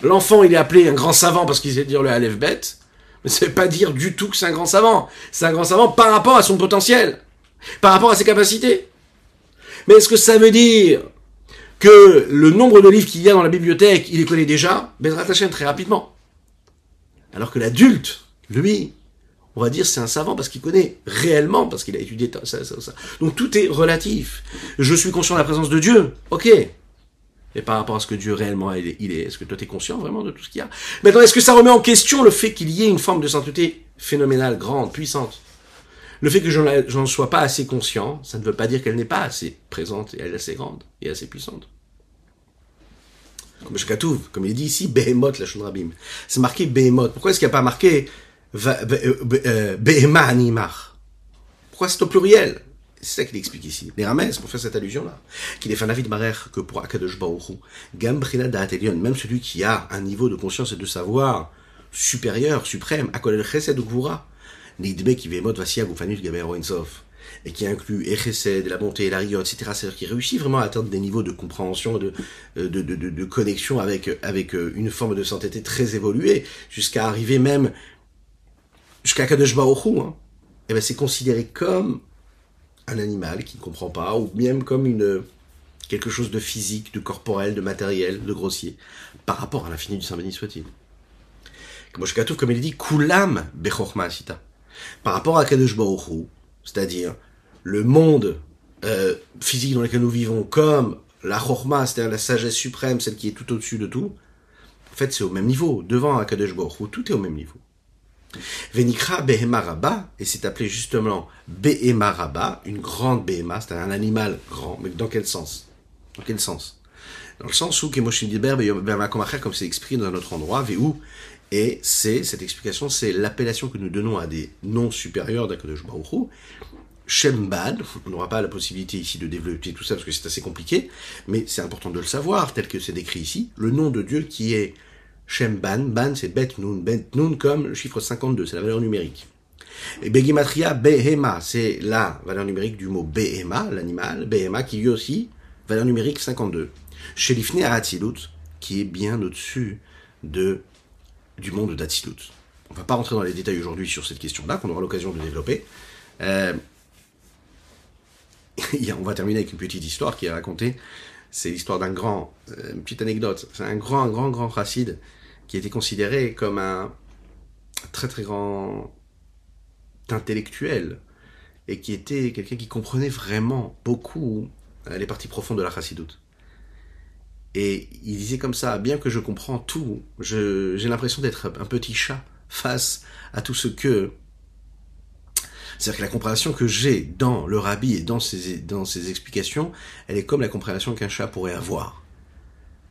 L'enfant, il est appelé un grand savant parce qu'il sait dire le Aleph bête, mais ça veut pas dire du tout que c'est un grand savant. C'est un grand savant par rapport à son potentiel, par rapport à ses capacités. Mais est-ce que ça veut dire que le nombre de livres qu'il y a dans la bibliothèque, il les connaît déjà? Bezrat Hashem très rapidement. Alors que l'adulte, lui, on va dire c'est un savant parce qu'il connaît réellement, parce qu'il a étudié ça, ça, ça. Donc tout est relatif. Je suis conscient de la présence de Dieu, ok. Et par rapport à ce que Dieu réellement il est, est-ce que toi tu es conscient vraiment de tout ce qu'il y a? Maintenant, est-ce que ça remet en question le fait qu'il y ait une forme de sainteté phénoménale, grande, puissante? Le fait que je n'en sois pas assez conscient, ça ne veut pas dire qu'elle n'est pas assez présente et assez grande et assez puissante. Comme Shkatouv, comme il dit ici, Behemoth la Rabim. C'est marqué Behemoth. Pourquoi est-ce qu'il n'y a pas marqué euh, euh, Pourquoi c'est au pluriel? C'est ça qu'il explique ici. Les Ramès, pour faire cette allusion-là, qu'il est fanavid marer que pour Akadosh Baruchu, Gambrina Da'atelion, même celui qui a un niveau de conscience et de savoir supérieur, suprême, Akolel Chesed ou Gvura, Nidbe qui vémot vasia gufanut gaber Insof, et qui inclut et Chesed, la bonté, la rigueur, etc., c'est-à-dire qui réussit vraiment à atteindre des niveaux de compréhension, de, de, de, de, de connexion avec, avec une forme de sainteté très évoluée, jusqu'à arriver même jusqu'à Kadosh hein. eh ben c'est considéré comme un animal qui ne comprend pas, ou même comme une quelque chose de physique, de corporel, de matériel, de grossier, par rapport à l'infini du Saint béni soit-il. Comme il dit, Kulam Bechorma Asita. Par rapport à Kadosh c'est-à-dire le monde euh, physique dans lequel nous vivons, comme la Chorma, c'est-à-dire la sagesse suprême, celle qui est tout au-dessus de tout, en fait c'est au même niveau. Devant Akadosh Baruch tout est au même niveau. Venikra Behemaraba, et c'est appelé justement Behemaraba, une grande Behema, c'est un animal grand, mais dans quel sens? Dans quel sens? Dans le sens où Kemoshin Diber, comme c'est exprimé dans un autre endroit, Vehu, et c'est, cette explication, c'est l'appellation que nous donnons à des noms supérieurs d'Akadosh Baruch Shembad, on n'aura pas la possibilité ici de développer tout ça parce que c'est assez compliqué, mais c'est important de le savoir, tel que c'est décrit ici, le nom de Dieu qui est Shem Ban, c'est Bet Nun, Bet Nun comme le chiffre 52, c'est la valeur numérique. Et Begimatria Behema, c'est la valeur numérique du mot Behema, l'animal, Behema qui lui aussi, valeur numérique 52. Shelifne Atzilut, qui est bien au-dessus de, du monde d'Atzilut. On va pas rentrer dans les détails aujourd'hui sur cette question-là, qu'on aura l'occasion de développer. Euh, *laughs* on va terminer avec une petite histoire qui est racontée. C'est l'histoire d'un grand, euh, une petite anecdote. C'est un grand, grand, grand racide qui était considéré comme un très, très grand intellectuel et qui était quelqu'un qui comprenait vraiment beaucoup euh, les parties profondes de la chassidoute. Et il disait comme ça, bien que je comprends tout, j'ai l'impression d'être un petit chat face à tout ce que... C'est-à-dire que la compréhension que j'ai dans le rabbi et dans ses, dans ses explications, elle est comme la compréhension qu'un chat pourrait avoir.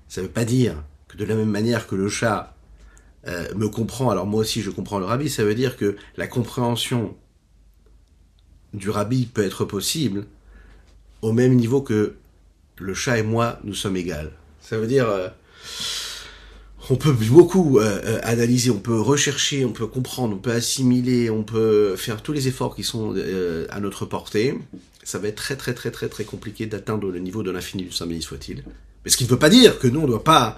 Ça ne veut pas dire de la même manière que le chat euh, me comprend, alors moi aussi je comprends le rabbi, ça veut dire que la compréhension du rabbi peut être possible au même niveau que le chat et moi, nous sommes égales. Ça veut dire, euh, on peut beaucoup euh, euh, analyser, on peut rechercher, on peut comprendre, on peut assimiler, on peut faire tous les efforts qui sont à notre portée. Ça va être très très très très très compliqué d'atteindre le niveau de l'infini du Saint béni soit-il. Mais ce qui ne veut pas dire que nous on ne doit pas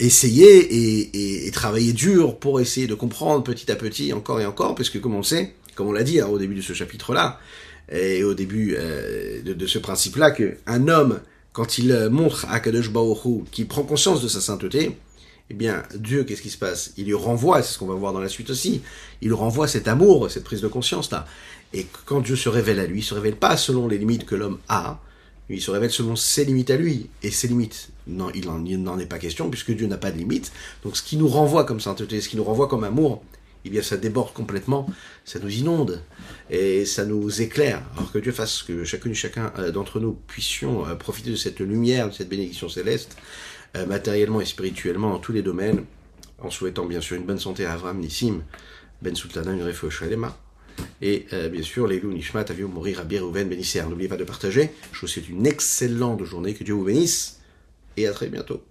essayer et, travailler dur pour essayer de comprendre petit à petit, encore et encore, puisque comme on sait, comme on l'a dit hein, au début de ce chapitre-là, et au début euh, de, ce principe-là, qu'un homme, quand il euh, montre à Kadosh Baruch qui prend conscience de sa sainteté, eh bien, Dieu, qu'est-ce qui se passe? Il lui renvoie, c'est ce qu'on va voir dans la suite aussi, il lui renvoie cet amour, cette prise de conscience-là. Et quand Dieu se révèle à lui, il se révèle pas selon les limites que l'homme a, il se révèle selon ses limites à lui. Et ses limites, non, il n'en est pas question, puisque Dieu n'a pas de limites. Donc ce qui nous renvoie comme sainteté, ce qui nous renvoie comme amour, eh bien ça déborde complètement, ça nous inonde et ça nous éclaire. Alors que Dieu fasse que chacune et chacun euh, d'entre nous puissions euh, profiter de cette lumière, de cette bénédiction céleste, euh, matériellement et spirituellement dans tous les domaines, en souhaitant bien sûr une bonne santé à Avram Nissim, Ben Sultana, une Shalema, et bien sûr les Nishmat, Aviou Mourir, Rabbi Rouven, N'oubliez pas de partager. Je vous souhaite une excellente journée, que Dieu vous bénisse, et à très bientôt.